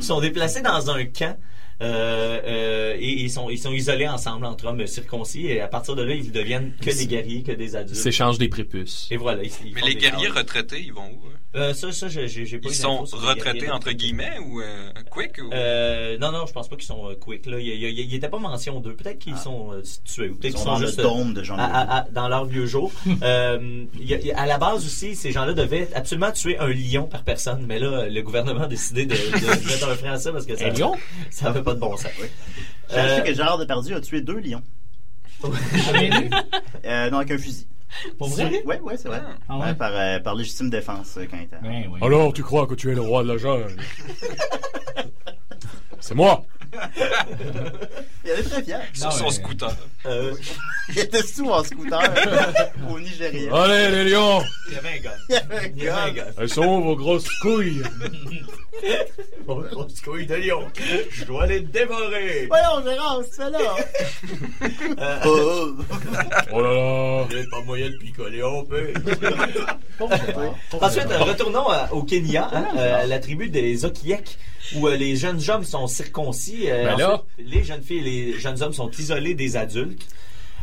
sont déplacés dans un camp euh, euh, et ils sont, ils sont isolés ensemble entre hommes circoncis et à partir de là, ils deviennent que des guerriers, que des Ils adultes. s'échangent des prépuces. Et voilà. Ils, ils Mais les guerriers retraités, ils vont où? Euh, ça, ça, j'ai, pas Ils sont retraités entre guillemets ou euh, quick? Ou... Euh, non, non, je pense pas qu'ils sont euh, quick. Là. Il, il, il, il était pas mention d'eux. Peut-être qu'ils sont euh, tués ou peut-être Ils qu'ils sont sont dans le juste euh, dôme de Jean à- à- à- dans leur vieux jour. euh, il y a- il y a- à la base aussi, ces gens-là devaient absolument tuer un lion par personne, mais là, le gouvernement a décidé de, de mettre un frein à ça parce que ça, Un lion? ça avait pas de bon sens. J'ai Euh, acheté que Gérard Depardieu a tué deux lions. euh, non, avec un fusil. Pour vrai? Oui, oui, c'est vrai. Ah ouais? Ouais, par, euh, par légitime défense, euh, quand il était. Ben oui. Alors, tu crois que tu es le roi de la jungle? C'est moi! Il était très fier. Sur Non, son mais- scooter. euh, Il était sous en scooter au Nigeria. Allez, les lions! il y avait un gars. Il y avait un avait gars. Elles sont où vos grosses couilles? Oh, grosse couille de lion. Je dois les dévorer. Voyons, Gérard, c'est ça là. Euh, Oh. Oh là là! Il n'y a pas moyen de picoler, on peut. Ensuite, euh, retournons euh, au Kenya, hein, euh, la tribu des Okiek, où euh, les jeunes hommes sont circoncis. euh, Ben les jeunes filles et les jeunes hommes sont isolés des adultes.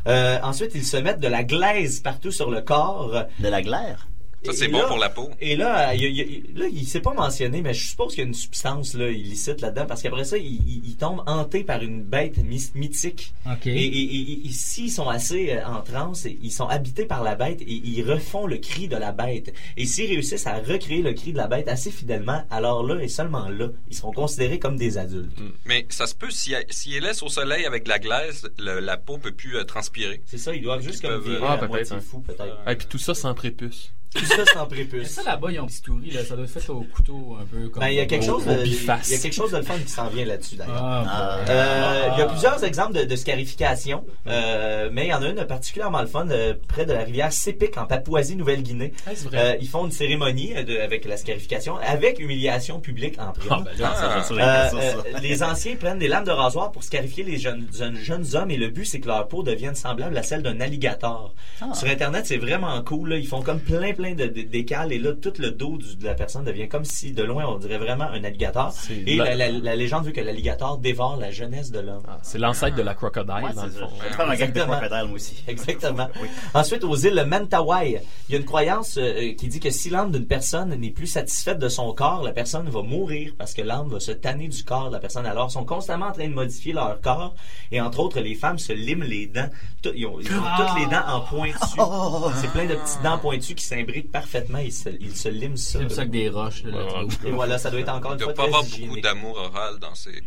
Euh, ensuite, ils se mettent de la glaise partout sur le corps. De la glaire? Ça, c'est bon là- pour la peau. Et là, euh, il, il là, il s'est pas mentionné, mais je suppose qu'il y a une substance là, illicite là-dedans, parce qu'après ça, il, il- il tombe hanté par une bête my- mythique. OK. Et, et, et- et s'ils sont assez euh, en transe, ils sont habités par la bête et ils refont le cri de la bête. Et s'ils réussissent à recréer le cri de la bête assez fidèlement, alors là et seulement là, ils seront considérés comme des adultes. Mais ça se peut, si, si il laisse au soleil avec de la glace, le- la peau peut plus euh, transpirer. C'est ça, ils doivent juste comme virer Ah, à peut-être. moitié hein. fou, peut-être. Et puis tout ça sans prépuce. Tout ça sans prépuce. ça, là-bas, ils ont bistouri, là. Ça doit être fait au couteau, un peu comme. Ben, il y a quelque chose de, il y a quelque chose de le fun qui s'en vient là-dessus d'ailleurs. Ah. Euh, il y a plusieurs exemples de, de scarification, euh, mais il y en a une particulièrement le fun euh, près de la rivière Sepik en Papouasie-Nouvelle-Guinée. Ah, vrai. Ils font une cérémonie de- avec la scarification, avec humiliation publique en prime. Ah, ben là, ça, les anciens prennent des lames de rasoir pour scarifier les jeunes, jeunes, jeunes hommes et le but c'est que leur peau devienne semblable à celle d'un alligator. Ah. Sur internet c'est vraiment cool. Là. Ils font comme plein plein de, de- d'écales et là tout le dos du- de la personne devient comme si de loin on dirait vraiment un alligator. C'est Et la- la, la- la légende veut que l'alligator dévore la jeunesse de l'homme. Ah, c'est l'ancêtre de la crocodile, Ouais, dans le fond. Je vais te faire un gag de Exactement. crocodile, moi aussi. Exactement. Ensuite, aux îles Mentawai, il y a une croyance euh, qui dit que si l'âme d'une personne n'est plus satisfaite de son corps, la personne va mourir parce que l'âme va se tanner du corps de la personne. Alors, ils sont constamment en train de modifier leur corps et entre autres, les femmes se liment les dents. Tout- ils ont, ils ont toutes les dents en pointu. C'est plein de petites dents pointues qui s'imbriquent parfaitement. Ils se, ils se liment ça. C'est ça avec des roches, là, trou. Et voilà, ça doit être encore Il une ne fois doit pas très avoir beaucoup d'amour oral dans ces.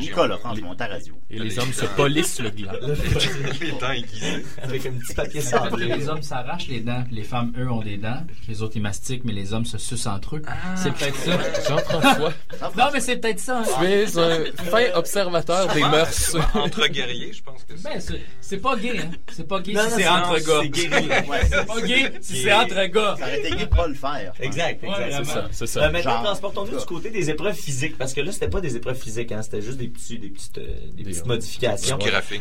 Nicolas, franchement, ta radio. Et les hommes se polissent le gland. les dents aiguisées. Avec un petit papier sablé. les hommes s'arrachent les dents, puis les femmes, eux, ont des dents, les autres, ils mastiquent, mais les hommes se sucent entre eux. c'est peut-être ça. Jean-François, Non, mais c'est peut-être ça. hein. tu es un fin observateur des mœurs. Entre guerriers, je pense que c'est. Ben, c'est- c'est pas gay, hein. C'est pas gay Non, si c'est entre gars. c'est C'est pas gay si c'est entre gars. Ça aurait été gay de pas le faire. Exact, exact. C'est ça. Euh, maintenant, transportons-nous du côté des épreuves physiques, parce que là, c'était pas des épreuves physiques, hein, c'était juste des petits, des petites, euh, des petites modifications.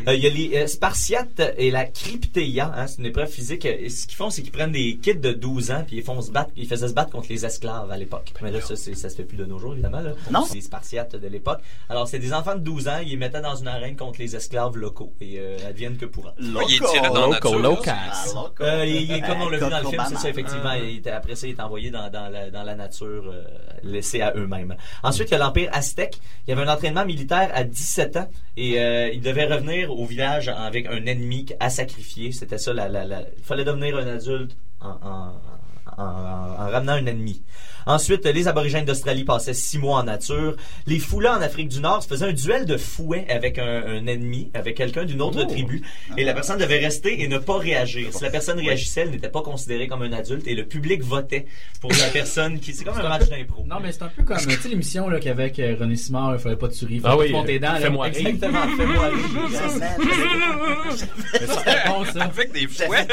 Euh, Il y a les euh, Spartiates et la Cryptéia, hein, c'est une épreuve physique. Euh, Ce qu'ils font, c'est qu'ils prennent des kids de 12 ans, puis ils font se battre, ils faisaient se battre contre les esclaves à l'époque. Mais là, ça, ça se fait plus de nos jours, évidemment. Là. Non. C'est les Spartiates de l'époque. Alors, c'est des enfants de 12 ans, ils les mettaient dans une arène contre les esclaves locaux, et euh, adviennent que pourra. Oui, il est dans Loco. Ah, loco. Il, il est comme on l'a vu dans le film, c'est ça, effectivement. Il était- après ça, il est envoyé dans, dans, la, dans la nature, euh, laissé à eux-mêmes. Ensuite, il y a l'Empire aztèque. Il y avait un entraînement militaire à 17 ans et euh, il devait revenir au village avec un ennemi à sacrifier. C'était ça, il fallait devenir un adulte en, en, en- en ramenant un ennemi. Ensuite, les aborigènes d'Australie passaient six mois en nature. Les Foulas en Afrique du Nord se faisaient un duel de fouet avec un, un ennemi, avec quelqu'un d'une autre Oh. tribu. Et la personne devait rester et ne pas réagir. Si la personne réagissait, elle n'était pas considérée comme un adulte et le public votait pour la personne qui... C'est comme un match d'impro. Non, mais c'est un peu comme, tu sais, l'émission, là, qu'avec euh, René Simard, il fallait pas te tuer, il Ah fallait oui, pas te monter dents, fais-moi rire. Exactement, fais-moi rire. C'est bon, ça. Avec des fouets.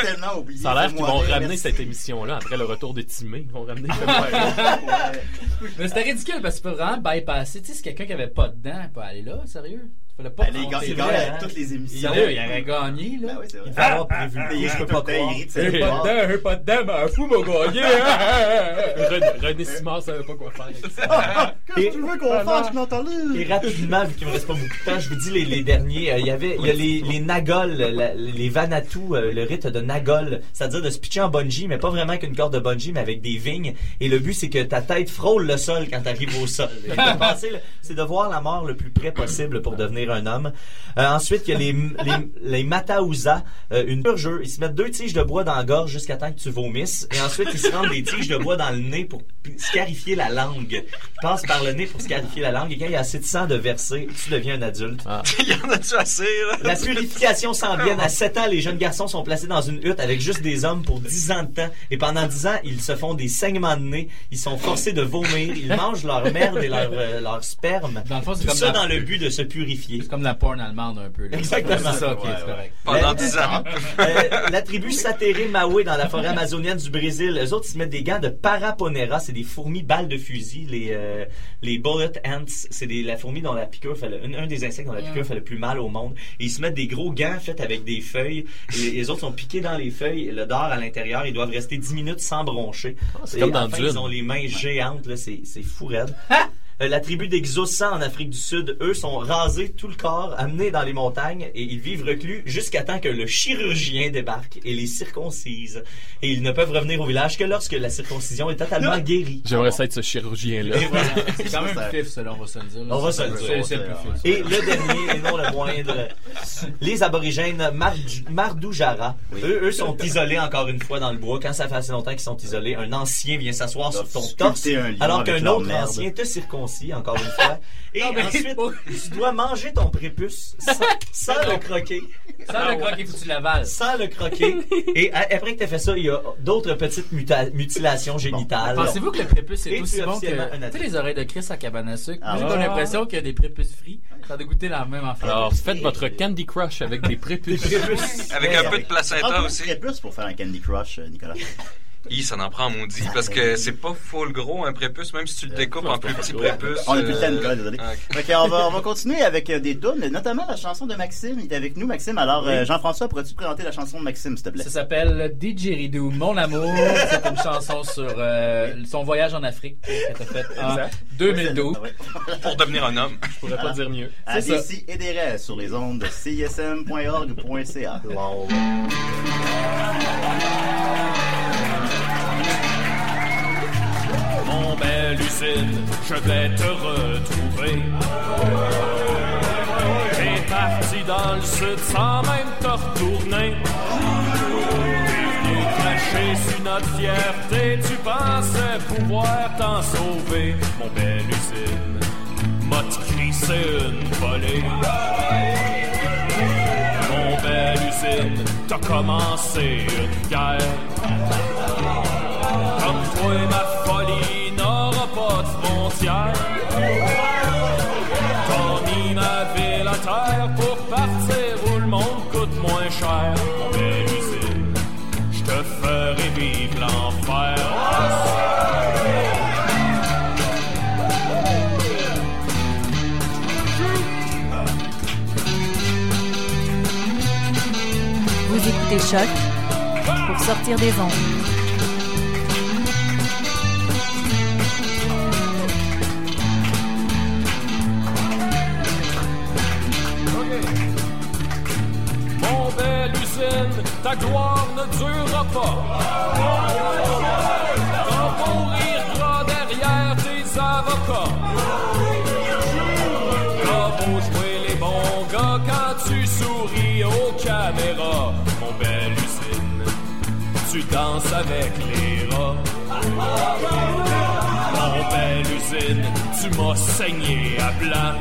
Ça a l'air qu'ils vont ramener cette émission-là après le retour de Timé. Ils vont ramener. Mais c'était ridicule parce que tu peux vraiment bypasser. Tu sais, si quelqu'un qui avait pas de dents peut aller là, sérieux? Tu fallait pas Ben, les gars, là, gagnent hein. toutes les Il, émissions. aurait- il aurait gagné, là. Ben oui, c'est vrai. Il fallait avoir prévu. Il Je peux pas temps, croire. il J'ai ses pas de histoires. dents, j'ai pas de dents, mais un fou m'a gagné. hein. René, Simard savait pas quoi faire. avec ça. Qu'est-ce que tu veux qu'on fasse, Nathalie? Et rapidement, vu qu'il me reste pas beaucoup de temps, je vous dis les, derniers. Euh, Il y avait, il y a les, Nagols, les Vanuatu, euh, le rite de Nagol, c'est-à-dire de se pitcher en bungee, mais pas vraiment avec une corde de bungee, mais avec des vignes. Et le but, c'est que ta tête frôle le sol quand t'arrives au sol. C'est de voir la mort le plus près possible pour devenir un homme. Euh, ensuite, il y a les, les, les Mataouza, euh, une pure jeu. Ils se mettent deux tiges de bois dans la gorge jusqu'à temps que tu vomisses. Et ensuite, ils se rendent des tiges de bois dans le nez pour scarifier la langue. Ils passent par le nez pour scarifier la langue. Et quand il y a assez de sang de verser, tu deviens un adulte. Il y en a-tu assez, là? La purification sanguine. À 7 ans, les jeunes garçons sont placés dans une hutte avec juste des hommes pour 10 ans de temps. Et pendant 10 ans, ils se font des saignements de nez. Ils sont forcés de vomir. Ils mangent leur merde et leur, euh, leur sperme. Dans le fond, c'est Tout comme ça dans le but de se purifier. C'est comme la porn allemande un peu. là. Exactement. C'est ça, ok, Ouais, c'est ouais. correct. Pendant Euh, 10 ans. Euh, la tribu Satere Mawe dans la forêt amazonienne du Brésil, eux autres ils se mettent des gants de Paraponera, c'est des fourmis balles de fusil, les euh, les bullet ants, c'est des la fourmi dont la piqûre fait le- un, un des insectes dont la piqûre fait le plus mal au monde. Et ils se mettent des gros gants faits avec des feuilles. Et les autres sont piqués dans les feuilles, le dard à l'intérieur, ils doivent rester 10 minutes sans broncher. c'est Et comme dans la fin, Dune. Ils ont les mains géantes là, c'est c'est fou raide. Euh, La tribu des Xhosa en Afrique du Sud, eux, sont rasés tout le corps, amenés dans les montagnes et ils vivent reclus jusqu'à temps que le chirurgien débarque et les circoncise. Et ils ne peuvent revenir au village que lorsque la circoncision est totalement guérie. J'aimerais ça être ce chirurgien-là. C'est quand même pif, ça, là, on va se le dire. On va se le dire. C'est le plus fif. Et le dernier, et non le moindre, les aborigènes Mardoujara. Eux, eux sont isolés encore une fois dans le bois. Quand ça fait assez longtemps qu'ils sont isolés, un ancien vient s'asseoir sur ton torse, alors qu'un autre ancien te encore une fois. Et Non, mais- ensuite, tu dois manger ton prépuce sans, sans le croquer. Sans le croquer, faut que tu l'avales. Sans le croquer. Et a- après que tu as fait ça, il y a d'autres petites muta- mutilations génitales. Pensez-vous que le prépuce Et est aussi tu es bon que. officiellement un Tu sais, adulte. les oreilles de Chris à cabane à sucre. Ah j'ai ouais. comme l'impression qu'il y a des prépuces frits. Ça doit goûter la même affaire. Alors, faites votre Candy Crush avec des prépuces. Avec un peu de placenta Ah, aussi. très plus pour faire un Candy Crush, euh, Nicolas. Hi, ça en prend maudit. Parce que c'est pas full gros un prépuce, même si tu le découpes en plus petits prépuces. On a plus le temps, euh, Nicolas, désolé. ah, ok. Fait que on, va, on va continuer avec euh, des tunes, notamment la chanson de Maxime. Il est avec nous, Maxime. Alors, Oui. euh, Jean-François, pourrais-tu présenter la chanson de Maxime, s'il te plaît? Ça s'appelle Didgeridoo, Mon amour. C'est une chanson sur euh, son voyage en Afrique qu'elle a fait en Exact. 2012. Pour devenir un homme. Je pourrais pas dire mieux. À C'est ça. DC et des restes sur les ondes de CISM.org.ca. Mon je vais te retrouver. T'es parti dans le sud sans même te retourner. T'es sur notre fierté, tu pensais pouvoir t'en sauver. Mon bel usine, m'a crissé une volée. Mon bel usine, t'as commencé une guerre. Comme toi, ma folie T'as mis ma à terre pour partir où le monde coûte moins cher. Mon usine, je te ferai vivre l'enfer. Vous écoutez Choc pour sortir des ondes. Ta gloire ne durera pas. Ton pourrira derrière tes avocats. T'as beau jouer les bons gars quand tu souris aux caméras. Mon belle usine, tu danses avec les rats. Mon belle usine, tu m'as saigné à blanc.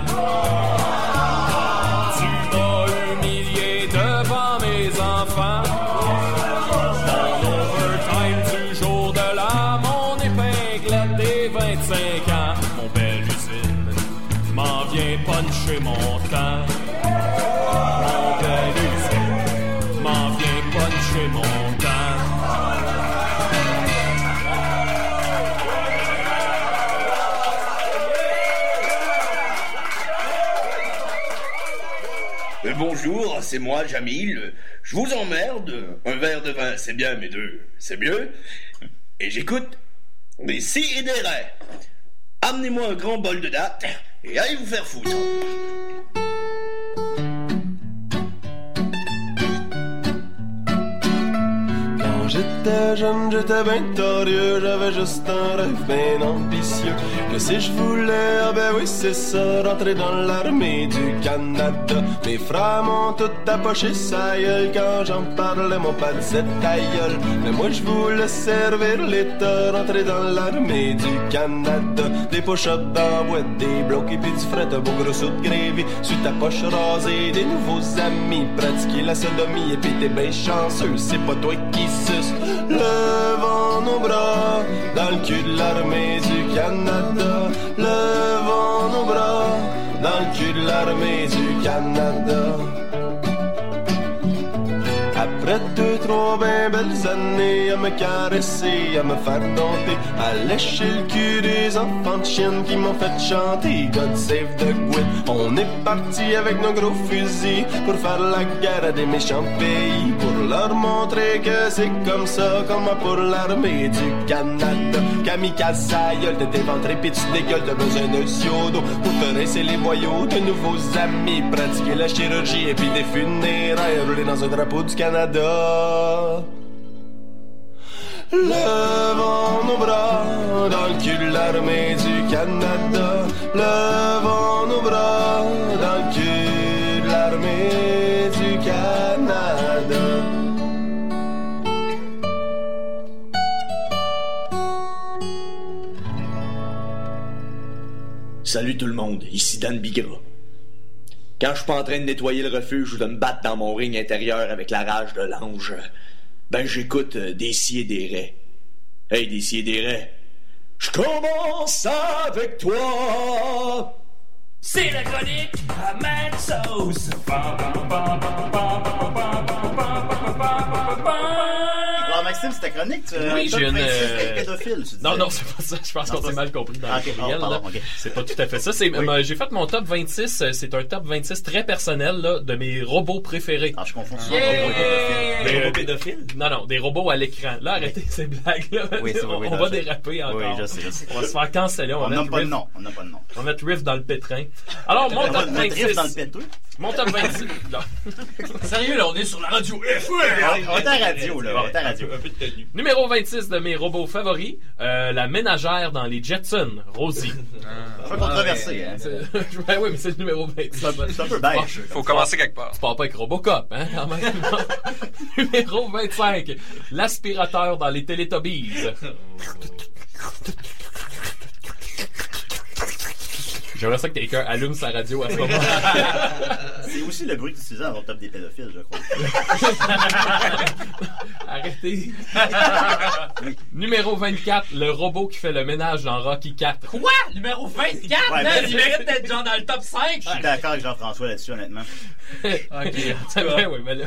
Tu m'as humilié devant mes enfants. Viens mon. Mon m'en viens mon. Euh, bonjour, c'est moi, Jamil. Je vous emmerde. Un verre de vin, c'est bien, mais deux, c'est mieux. Et j'écoute des si et des raies. Amenez-moi un grand bol de date et allez vous faire foutre. J'étais jeune, j'étais bien j'avais juste un rêve bien ambitieux. Que si je voulais, ah ben oui, c'est ça, rentrer dans l'armée du Canada. Mes frères m'ont tout approché sa gueule, quand j'en parlais, mon père disait ta gueule. Mais moi je voulais servir l'État, rentrer dans l'armée du Canada. Des push-ups boîte, des blocs et puis du fret, un beau gros saut de grévé. Sur ta poche rasée, des nouveaux amis, pratiquer la sodomie et puis t'es bien chanceux, c'est pas toi qui suce. Levons nos bras dans le cul de l'armée du Canada. Levons nos bras dans le cul de l'armée du Canada. À me faire dompter, à lécher le cul des enfants de chiennes qui m'ont fait chanter God Save the Queen. On est parti avec nos gros fusils pour faire la guerre à des méchants pays, pour leur montrer que c'est comme ça, comme pour l'armée du Canada. Kamikaze, sa gueule, de t'éventrer pis tu dégueules, t'as besoin d'un siodo pour te rincer les boyaux, de nouveaux amis, pratiquer la chirurgie et puis des funérailles, rouler dans un drapeau du Canada. Levons nos bras dans le cul de l'armée du Canada. Levons nos bras dans le cul de l'armée du Canada. Salut tout le monde, ici Dan Bigra. Quand je suis pas en train de nettoyer le refuge ou de me battre dans mon ring intérieur avec la rage de l'ange, ben j'écoute euh, des si et des raies. Hey, des et des raies. Je commence avec toi. C'est la chronique Mad. Maxime, c'est ta chronique? Tu, Oui, top j'ai une. 26 euh, tu Non, non, c'est pas ça. Je pense qu'on s'est mal compris dans Ah, le ok. courriel, Oh, ok. C'est pas tout à fait ça. C'est, Oui. euh, j'ai fait mon top 26. euh, C'est un top 26 très personnel là, de mes robots préférés. Ah, je confonds souvent souvent robots pédophiles. Des robots pédophiles? Non, non, des robots à l'écran. Là, arrêtez ces blagues-là. Oui, on oui, on va déraper encore. Oui, je sais, je sais. On va se faire canceller. On, mettre pas de nom. On n'a pas de nom. On va mettre Riff dans le pétrin. Alors, mon On va top mettre 26. Riff dans le péteux? Mon top 26. là. Sérieux, là, on est sur la radio. On est à radio, là. On est à radio. Un peu de tenue. Numéro 26 de mes robots favoris, euh, la ménagère dans les Jetsons, Rosie. Pas controversé, hein. C'est- Ouais, oui, mais c'est le numéro 26. C'est un peu beige. Faut commencer quelque part. Tu pars pas avec Robocop, hein, quand même. numéro 25, l'aspirateur dans les Teletubbies. J'aimerais ça que quelqu'un allume sa radio à ce moment. C'est aussi le bruit que tu dans ton top des pédophiles, je crois. Arrêtez. Numéro 24, le robot qui fait le ménage dans Rocky 4. Quoi? Numéro 24? Ouais, man, mais- il mérite d'être genre dans le top 5. Je suis d'accord avec Jean-François là-dessus, honnêtement. Ok. Ouais, ouais, mais là-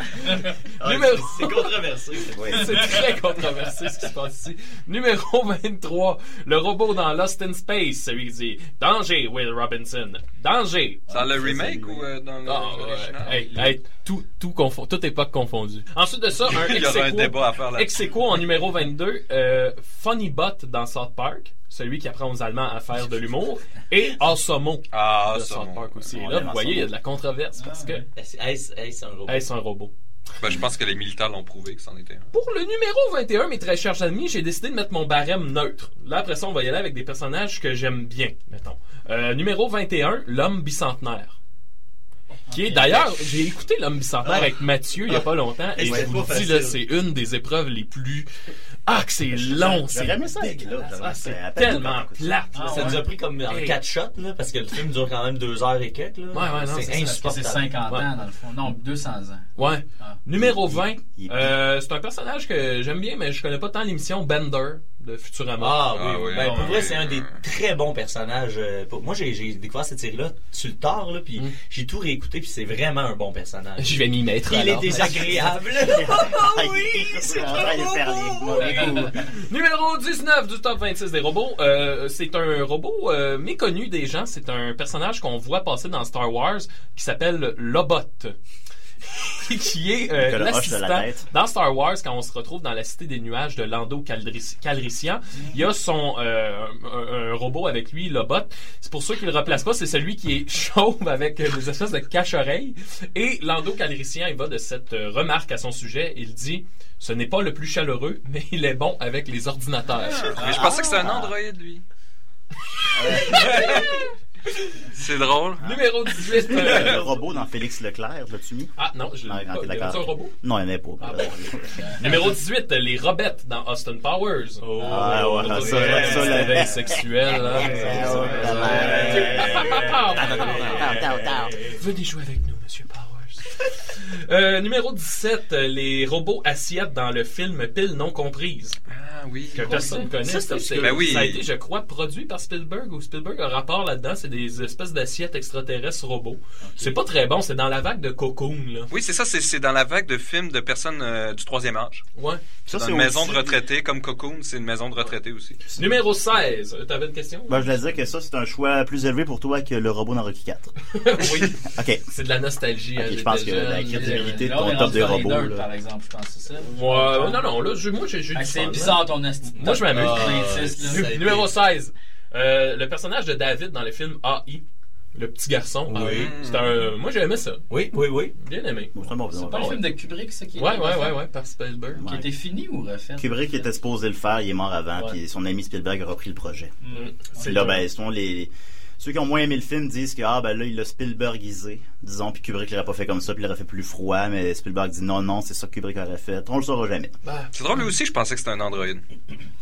Ah, Numéro... c'est- c'est controversé. Oui. C'est très controversé ce qui se passe ici. Numéro 23, le robot dans Lost in Space, celui qui dit Danger, Will Robinson. Danger. Dans le remake ou euh, dans Ah, ouais. l'original? Hey, hey, tout, tout confond, toute époque confondue. Ensuite de ça, un Il y aura un ex-aequo- débat à faire là-dessus. ex-aequo en numéro 22, euh, Funny Bot dans South Park, celui qui apprend aux Allemands à faire de l'humour, et Asomo Ah, de Asomo. South Park aussi. Et là, vous voyez, il y a de la controverse parce que Est-ce est-ce- est-ce un robot? est-ce un robot? Ben, je pense que les militaires l'ont prouvé que c'en était un. Pour le numéro 21, mes très chers amis, j'ai décidé de mettre mon barème neutre. Là, après ça, on va y aller avec des personnages que j'aime bien, mettons. Euh, numéro 21, l'homme bicentenaire. Qui est d'ailleurs, j'ai écouté l'homme bicentenaire Ah. avec Mathieu il y a pas longtemps et je vous dis là, c'est une des épreuves les plus ah que c'est long, c'est c'est tellement plate. Ah, ça nous a pris comme en Hey. 4 shots, là, parce que le film dure quand même 2 heures et quelques. Là. Ouais, ouais, non, c'est ça. c'est Parce que c'est insupportable. 50 Ouais. ans, dans le fond. Non, 200 ans. Ouais. Ah. Numéro 20, il- euh, c'est un personnage que j'aime bien, mais je connais pas tant l'émission Bender de Futurama. Ah, oui, Ah, oui. Ben, Ah, pour vrai, c'est un des très bons personnages. euh, pour- Moi, j'ai j'ai découvert cette série-là sur le tard, là, puis Mm. j'ai tout réécouté, puis c'est vraiment un bon personnage. Je vais m'y mettre. Il est désagréable. Ah oui! C'est les mauvais coups. Numéro 19 du top 26 des robots. Euh, c'est un robot euh, méconnu des gens. C'est un personnage qu'on voit passer dans Star Wars qui s'appelle Lobot. qui est euh, la l'assistant dans Star Wars quand on se retrouve dans la cité des nuages de Lando Calriss- Calrissian. Il y a son euh, un, un robot avec lui, Lobot. C'est pour ceux qui le replacent pas, c'est celui qui est chauve avec euh, des espèces de cache-oreilles. Et Lando Calrissian, il va de cette euh, remarque à son sujet. Il dit ce n'est pas le plus chaleureux, mais il est bon avec les ordinateurs. Mais je pensais que c'était un androïde, lui. C'est drôle. Numéro 18. Le robot dans Félix Leclerc, l'as-tu mis? Ah non, je l'ai Ah, pas. avait-tu un robot? Non, il n'y en avait pas. Ah, bon. Numéro 18, les robettes dans Austin Powers. Oh, Ah, ouais, ça, ça, ça, c'est la- l'éveil sexuel. hein. Venez jouer avec nous, Monsieur Powers. Euh, numéro 17, euh, les robots assiettes dans le film Pile non comprise. Ah oui. Que personne connaît. Ça, c'est parce que. Ben oui. Ça a été, je crois, produit par Spielberg ou Spielberg a un rapport là-dedans. C'est des espèces d'assiettes extraterrestres robots. C'est pas très bon. C'est dans la vague de Cocoon, là. Oui, c'est ça, c'est- dans la vague de films de personnes euh, du troisième âge. Ouais. C'est Ça, c'est une maison aussi- de retraités, comme Cocoon, c'est une maison de retraités aussi. Numéro 16. Euh, T'avais une question? Ben, je voulais dire que ça, c'est un choix plus élevé pour toi que le robot dans Rocky 4. oui. OK. C'est de la nostalgie. Ok, hein, pense que la crédibilité de ton est top des robots. par exemple, je pense, c'est ça? Ouais, non, non, là, je- moi, j'ai j'ai Ah, du c'est bizarre, ton esti- Moi, je m'amuse. Ah, Numéro 16. Euh, le personnage de David dans le film AI. Le petit garçon. Oui. C'est un... Moi, j'ai aimé ça. Oui, oui, oui. Bien aimé. C'est pas le film de Kubrick, ça qui Ouais, ouais, ouais, ouais, par Spielberg. Qui était fini ou refait? Kubrick était supposé le faire, il est mort avant, puis son ami Spielberg a repris le projet. C'est Puis là, ben, souvent, les, ceux qui ont moins aimé le film disent que, ah, ben là, il l'a Spielbergisé, disons, puis Kubrick l'aurait pas fait comme ça, puis il l'aurait fait plus froid, mais Spielberg dit non, non, c'est ça que Kubrick aurait fait. On le saura jamais. C'est drôle, lui aussi, je pensais que c'était un Android.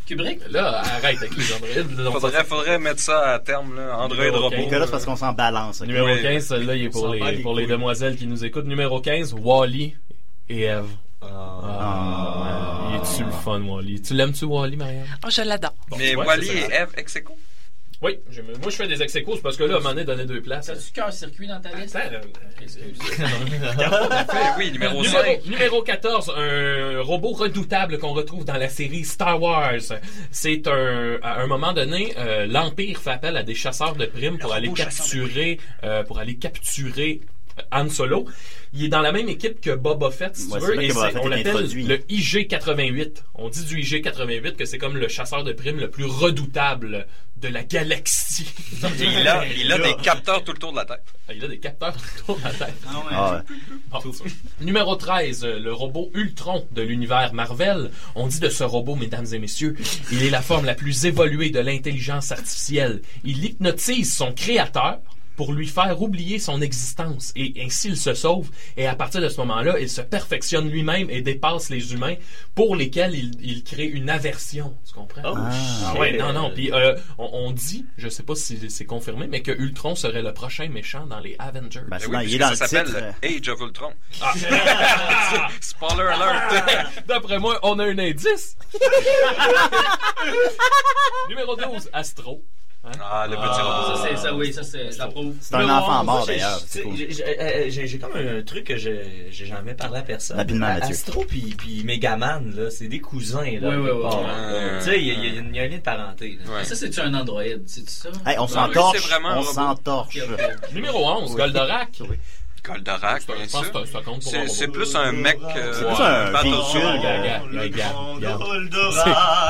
Kubrick? Là, arrête avec les androïdes. Faudrait, faudrait mettre ça à terme, là. Android Numéro robot. C'est parce qu'on s'en balance. Numéro Oui. 15, celle-là, il est pour, les, les pour les demoiselles qui nous écoutent. Numéro 15, Wally et Eve. Ah, ouais. Il est-tu le fun, Wally? Tu l'aimes-tu, Wally, Marianne? Oh, je l'adore. Mais Ouais, Wally et. Eve ex aequo? Oui, je me- moi je fais des ex parce que là, à un moment donné, donner deux places. T'as-tu cœur circuit dans ta liste? oui, numéro Numéro, 5. numéro 14, un robot redoutable qu'on retrouve dans la série Star Wars. C'est un, à un moment donné, euh, l'Empire fait appel à des chasseurs de primes pour aller capturer, euh, pour aller capturer Han Solo. Il est dans la même équipe que Boba Fett, si Ouais, tu veux, et Fett on l'appelle le IG-88. On dit du IG-88 que c'est comme le chasseur de primes le plus redoutable de la galaxie. Il a, il a des capteurs tout le tour de la tête. Ah, Il a des capteurs tout le tour de la tête. Ah ouais. Bon. Numéro 13, euh, le robot Ultron de l'univers Marvel. On dit de ce robot, mesdames et messieurs, il est la forme la plus évoluée de l'intelligence artificielle. Il hypnotise son créateur pour lui faire oublier son existence et ainsi il se sauve et à partir de ce moment-là, il se perfectionne lui-même et dépasse les humains pour lesquels il, il crée une aversion, tu comprends? Oh, Ah ouais, non non, puis euh, on, on dit, je sais pas si c'est confirmé mais que Ultron serait le prochain méchant dans les Avengers. Ben, Ben oui, il est dans ça le s'appelle euh, Age of Ultron. Ah. Spoiler alert! D'après moi, on a un indice. Numéro 12, Astro. Hein? Ah, le petit Ah, robot. ça, c'est, ça, oui, ça, c'est, ça prouve. C'est un enfant 11, mort, d'ailleurs. j'ai- C'est j'ai- euh, J'ai comme un truc que j'ai j'ai jamais parlé à personne. Rapidement, Mathieu. Astro puis puis Megaman là, c'est des cousins là. Oui, oui, oui, oui. Tu sais, il y, a- un lien de parenté. Ça, c'est-tu un Android? C'est-tu ça? On s'entorche. c'est On s'entorche. Numéro 11, Goldorak. Goldorak, bien Je pense sûr. C'est c'est plus un mec. euh, C'est plus un battle véhicule, regarde.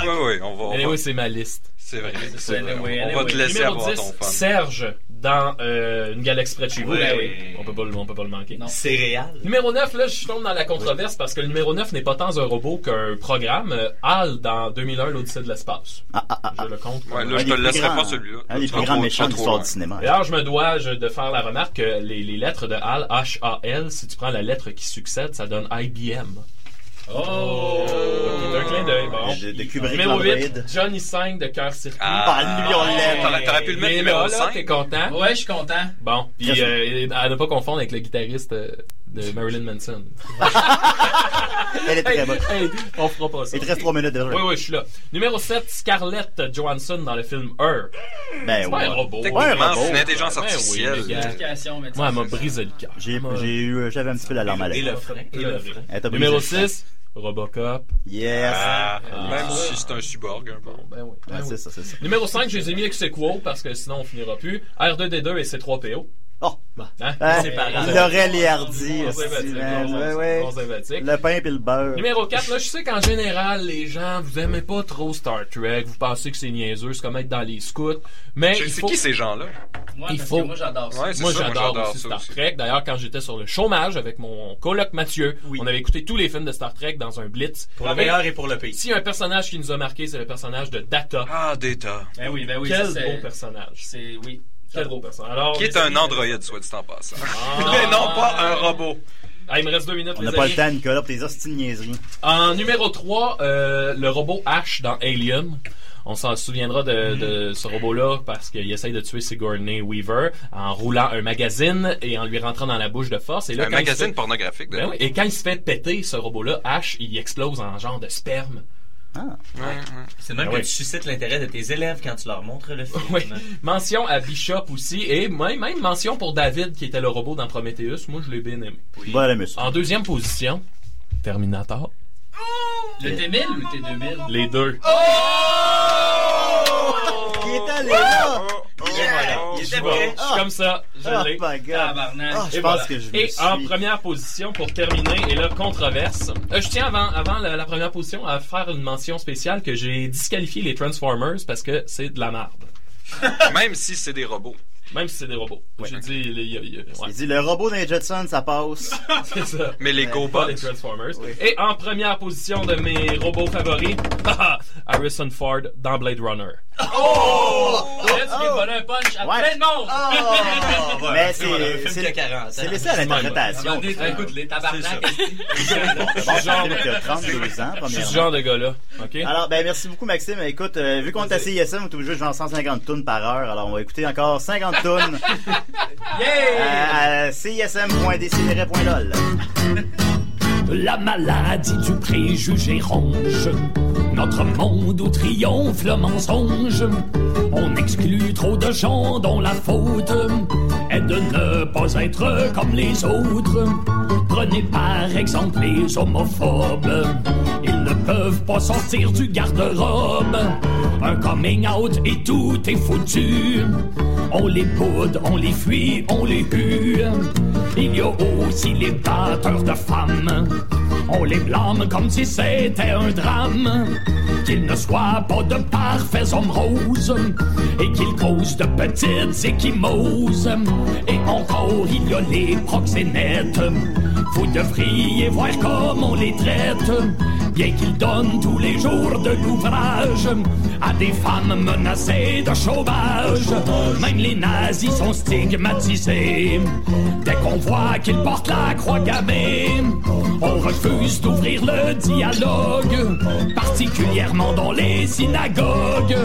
Oui, oui, on va. va- c'est ma liste. C'est vrai. C'est c'est ça, vrai. anyway, On va te laisser Numéro avoir 10, ton fun. Serge dans euh, Une galaxie près de chez vous. Ben oui. On peut pas, le- on peut pas le manquer. Non. Céréales. Numéro 9, là, je tombe dans la controverse parce que le numéro 9 n'est pas tant un robot qu'un programme. Euh, HAL dans 2001, l'Odyssée de l'espace. Ah, ah, ah. Je le compte. Ouais, comme là, un. je te le des laisserai plus pas grands- celui-là. Un des plus grands méchants de trop l'histoire du cinéma. D'ailleurs, je me dois je- de faire la remarque que les, les lettres de HAL, H-A-L, si tu prends la lettre qui succède, ça donne IBM. Oh! C'est un clin d'œil. Bon. De, de Kubrick, Numéro l'Android. 8, Johnny 5 de Cœur Circuit. Ah, lui, on l'aime. T'aurais- T'aurais pu le mettre numéro là, là, 5. t'es content? Ouais, je suis content. Bon, puis euh, à ne pas confondre avec le guitariste euh, de Marilyn Manson. Elle est très bonne. Hey, on fera pas ça. Il te reste 3 minutes déjà. Oui, oui, je suis là. Numéro 7, Scarlett Johansson dans le film Her. Ben C'est pas un ouais. robot. Ouais, un robot. c'est une intelligence Ben oui, artificielle. mais Moi, elle m'a brisé le cœur. J'ai, eu, j'avais un petit peu la larme à Et l'œil. le frein. Et le frein. Numéro le cœur. 6, Robocop. Yes. Ah, Ah. Même si c'est un cyborg, un peu. Bon, ben oui. ben oui. c'est ça, c'est ça. Numéro 5, je les ai mis avec Sequo parce que sinon on finira plus. R2D2 et C3PO. Oh. Hein? Hein? C'est pareil. Laurel et Hardy. Bon bon, bon, bon. Le pain et le beurre. Numéro 4, là, je sais qu'en général, les gens, vous aimez pas trop Star Trek, vous pensez que c'est niaiseux, c'est comme être dans les scouts, mais Je faut... qui ces gens-là? Moi, Il parce faut- que moi, j'adore ça. Ouais, Moi, j'adore aussi ça Star. Trek. D'ailleurs, quand j'étais sur le chômage avec mon coloc Mathieu, on avait écouté tous les films de Star Trek dans un blitz. Pour le meilleur et pour le pire. Si un personnage qui nous a marqué, c'est le personnage de Data. Ah, Data. Ben oui, ben oui. Quel beau personnage. C'est, oui. Beau personnage? Alors, Qui est un androïde, soit dit en passant. Ah. Mais non pas un robot. Ah, il me reste deux minutes, On n'a pas le temps, Nicolas, pour tes hosties niaiseries. En numéro 3, le robot Ash dans Alien. On s'en souviendra de, de ce robot-là parce qu'il essaye de tuer Sigourney Weaver en roulant un magazine et en lui rentrant dans la bouche de force. Et là, Un quand il se magazine fait- pornographique, Ben d'ailleurs. oui, Et quand il se fait péter, ce robot-là, Ash, il explose en genre de sperme. C'est même Ah que oui. tu suscites l'intérêt de tes élèves quand tu leur montres le film. Oui. Mention à Bishop aussi et même, même mention pour David qui était le robot dans Prometheus. Moi, je l'ai bien aimé. Bon, ça. En deuxième position, Terminator. Le T1000 ou le T2000? Les deux. Il est allé là! Il était prêt. Je suis comme ça. Je Oh l'ai. my God. Ah, je Et pense voilà. que je Et suis- en première position, pour terminer, et là, controverse. euh, je tiens avant, avant la, la première position à faire une mention spéciale que j'ai disqualifié les Transformers parce que c'est de la merde. Même si c'est des robots. Même si c'est des robots. J'ai dit, il y a- il y a- ouais. Il dit le robot des Jetsons, ça passe. C'est ça. Mais les GoBots. les Transformers. Et en première position de mes robots favoris, Harrison Ford dans Blade Runner. Oh! Là, tu viens de voler un punch à Ouais. plein de monde! Oh! Mais c'est- c'est- qui a 40 ans. c'est laissé à l'interprétation. Écoute, les tabarnak. Bon, genre de 32 ans, Je suis ce genre de gars-là. OK? Alors, ben, merci beaucoup, Maxime. Écoute, euh, vu qu'on est à CISM, on est obligé de genre 150 tonnes par heure. Alors, on va écouter encore 50 tonnes. à, à cism.dcdr.lol. La maladie du préjugé ronge notre monde où triomphe le mensonge. On exclut trop de gens dont la faute est de ne pas être comme les autres. Prenez par exemple les homophobes. Ils ne peuvent pas sortir du garde-robe. Un coming out et tout est foutu. On les boude, on les fuit, on les hue. Il y a aussi les batteurs de femmes. On les blâme comme si c'était un drame. Qu'ils ne soient pas de parfaits hommes roses et qu'ils causent de petites échymoses. Et encore, il y a les proxénètes. Vous devriez voir comment on les traite. Bien qu'ils donnent tous les jours de l'ouvrage à des femmes menacées de chômage. Même les nazis sont stigmatisés. Dès qu'on voit qu'ils portent la croix gammée, on refuse d'ouvrir le dialogue, particulièrement dans les synagogues.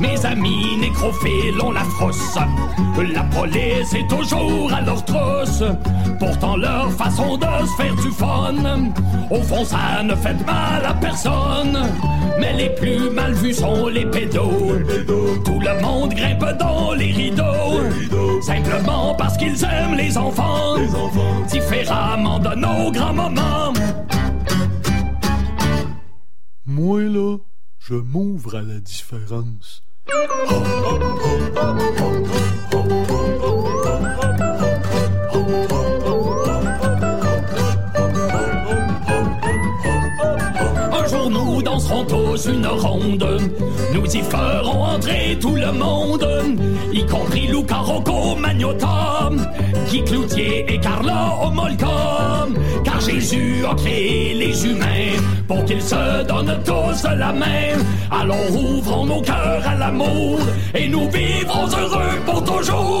Mes amis nécrophiles ont la frosse. La police est toujours à leur trousse. Pourtant, leur façon de se faire du fun, au fond, ça ne fait de mal à personne. Mais les plus mal vus sont les pédos. Tout le monde grimpe dans les rideaux. Simplement parce qu'ils aiment les enfants. Différemment de nos grands moments. Moi, là, je m'ouvre à la différence. Tous une ronde. Nous y ferons entrer tout le monde, y compris Luca Rocco Magnotta, Guy Cloutier et Carla Homolka. Car Jésus a créé les humains pour qu'ils se donnent tous la main. Alors ouvrons nos cœurs à l'amour et nous vivrons heureux pour toujours.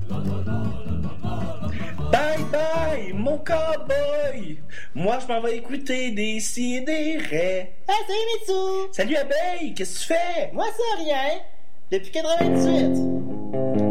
Bye bye, mon cowboy! Moi, je m'en vais écouter des si et des raies. Ah, salut Mitsu! Salut abeille, qu'est-ce que tu fais? Moi, ça, rien. Depuis 98.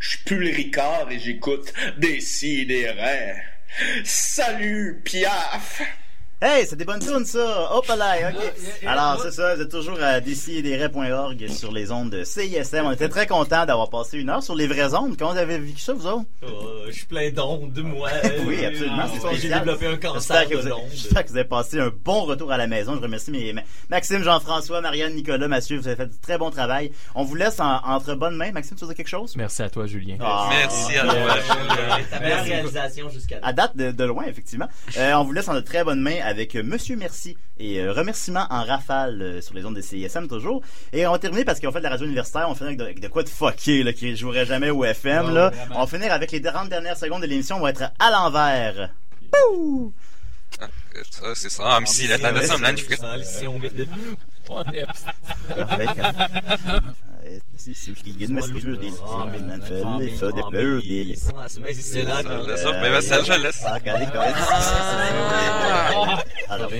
Je le Ricard et j'écoute des si des raies. Salut, Piaf! Hey, c'est des bonnes tunes, ça! Hop là, ok. Alors, c'est ça, vous êtes toujours à décideret.org sur les ondes de CISM. On était très contents d'avoir passé une heure sur les vraies ondes. Comment vous avez vécu ça, vous autres? Oh, je suis plein d'ondes, moi. oui, absolument, c'est que J'ai spécial. développé un cancer de vous avez- l'onde. J'espère que vous avez passé un bon retour à la maison. Je remercie mes, ma- Maxime, Jean-François, Marianne, Nicolas, Mathieu. Vous avez fait du très bon travail. On vous laisse en- entre bonnes mains. Maxime, tu veux dire quelque chose? Merci à toi, Julien. Ah. Merci à toi, Julien. Ta meilleure réalisation jusqu'à À date de, de loin, effectivement. Euh, on vous laisse en de très bonnes mains avec Monsieur Merci et euh, remerciements en rafale euh, sur les ondes des CISM toujours. Et on va terminer parce qu'on fait de la radio universitaire, on finit avec de, avec de quoi de fucké là, qui jouerait jamais au FM. Oh, là. vraiment. On va finir avec les 40 dernières secondes de l'émission, on va être à l'envers. Pouh! Ça, c'est ça. Ah, mais si, la tendance semble magnifique. Si, va, ça, je laisse. Alors,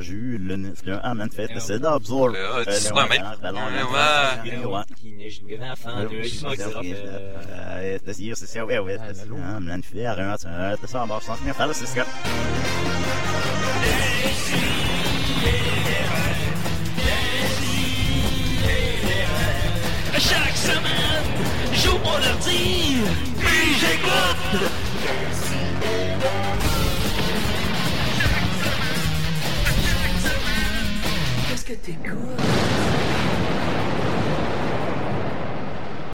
Julen, Chaque semaine, j'ouvre mon ordi, puis j'écoute. Qu'est-ce que t'écoutes?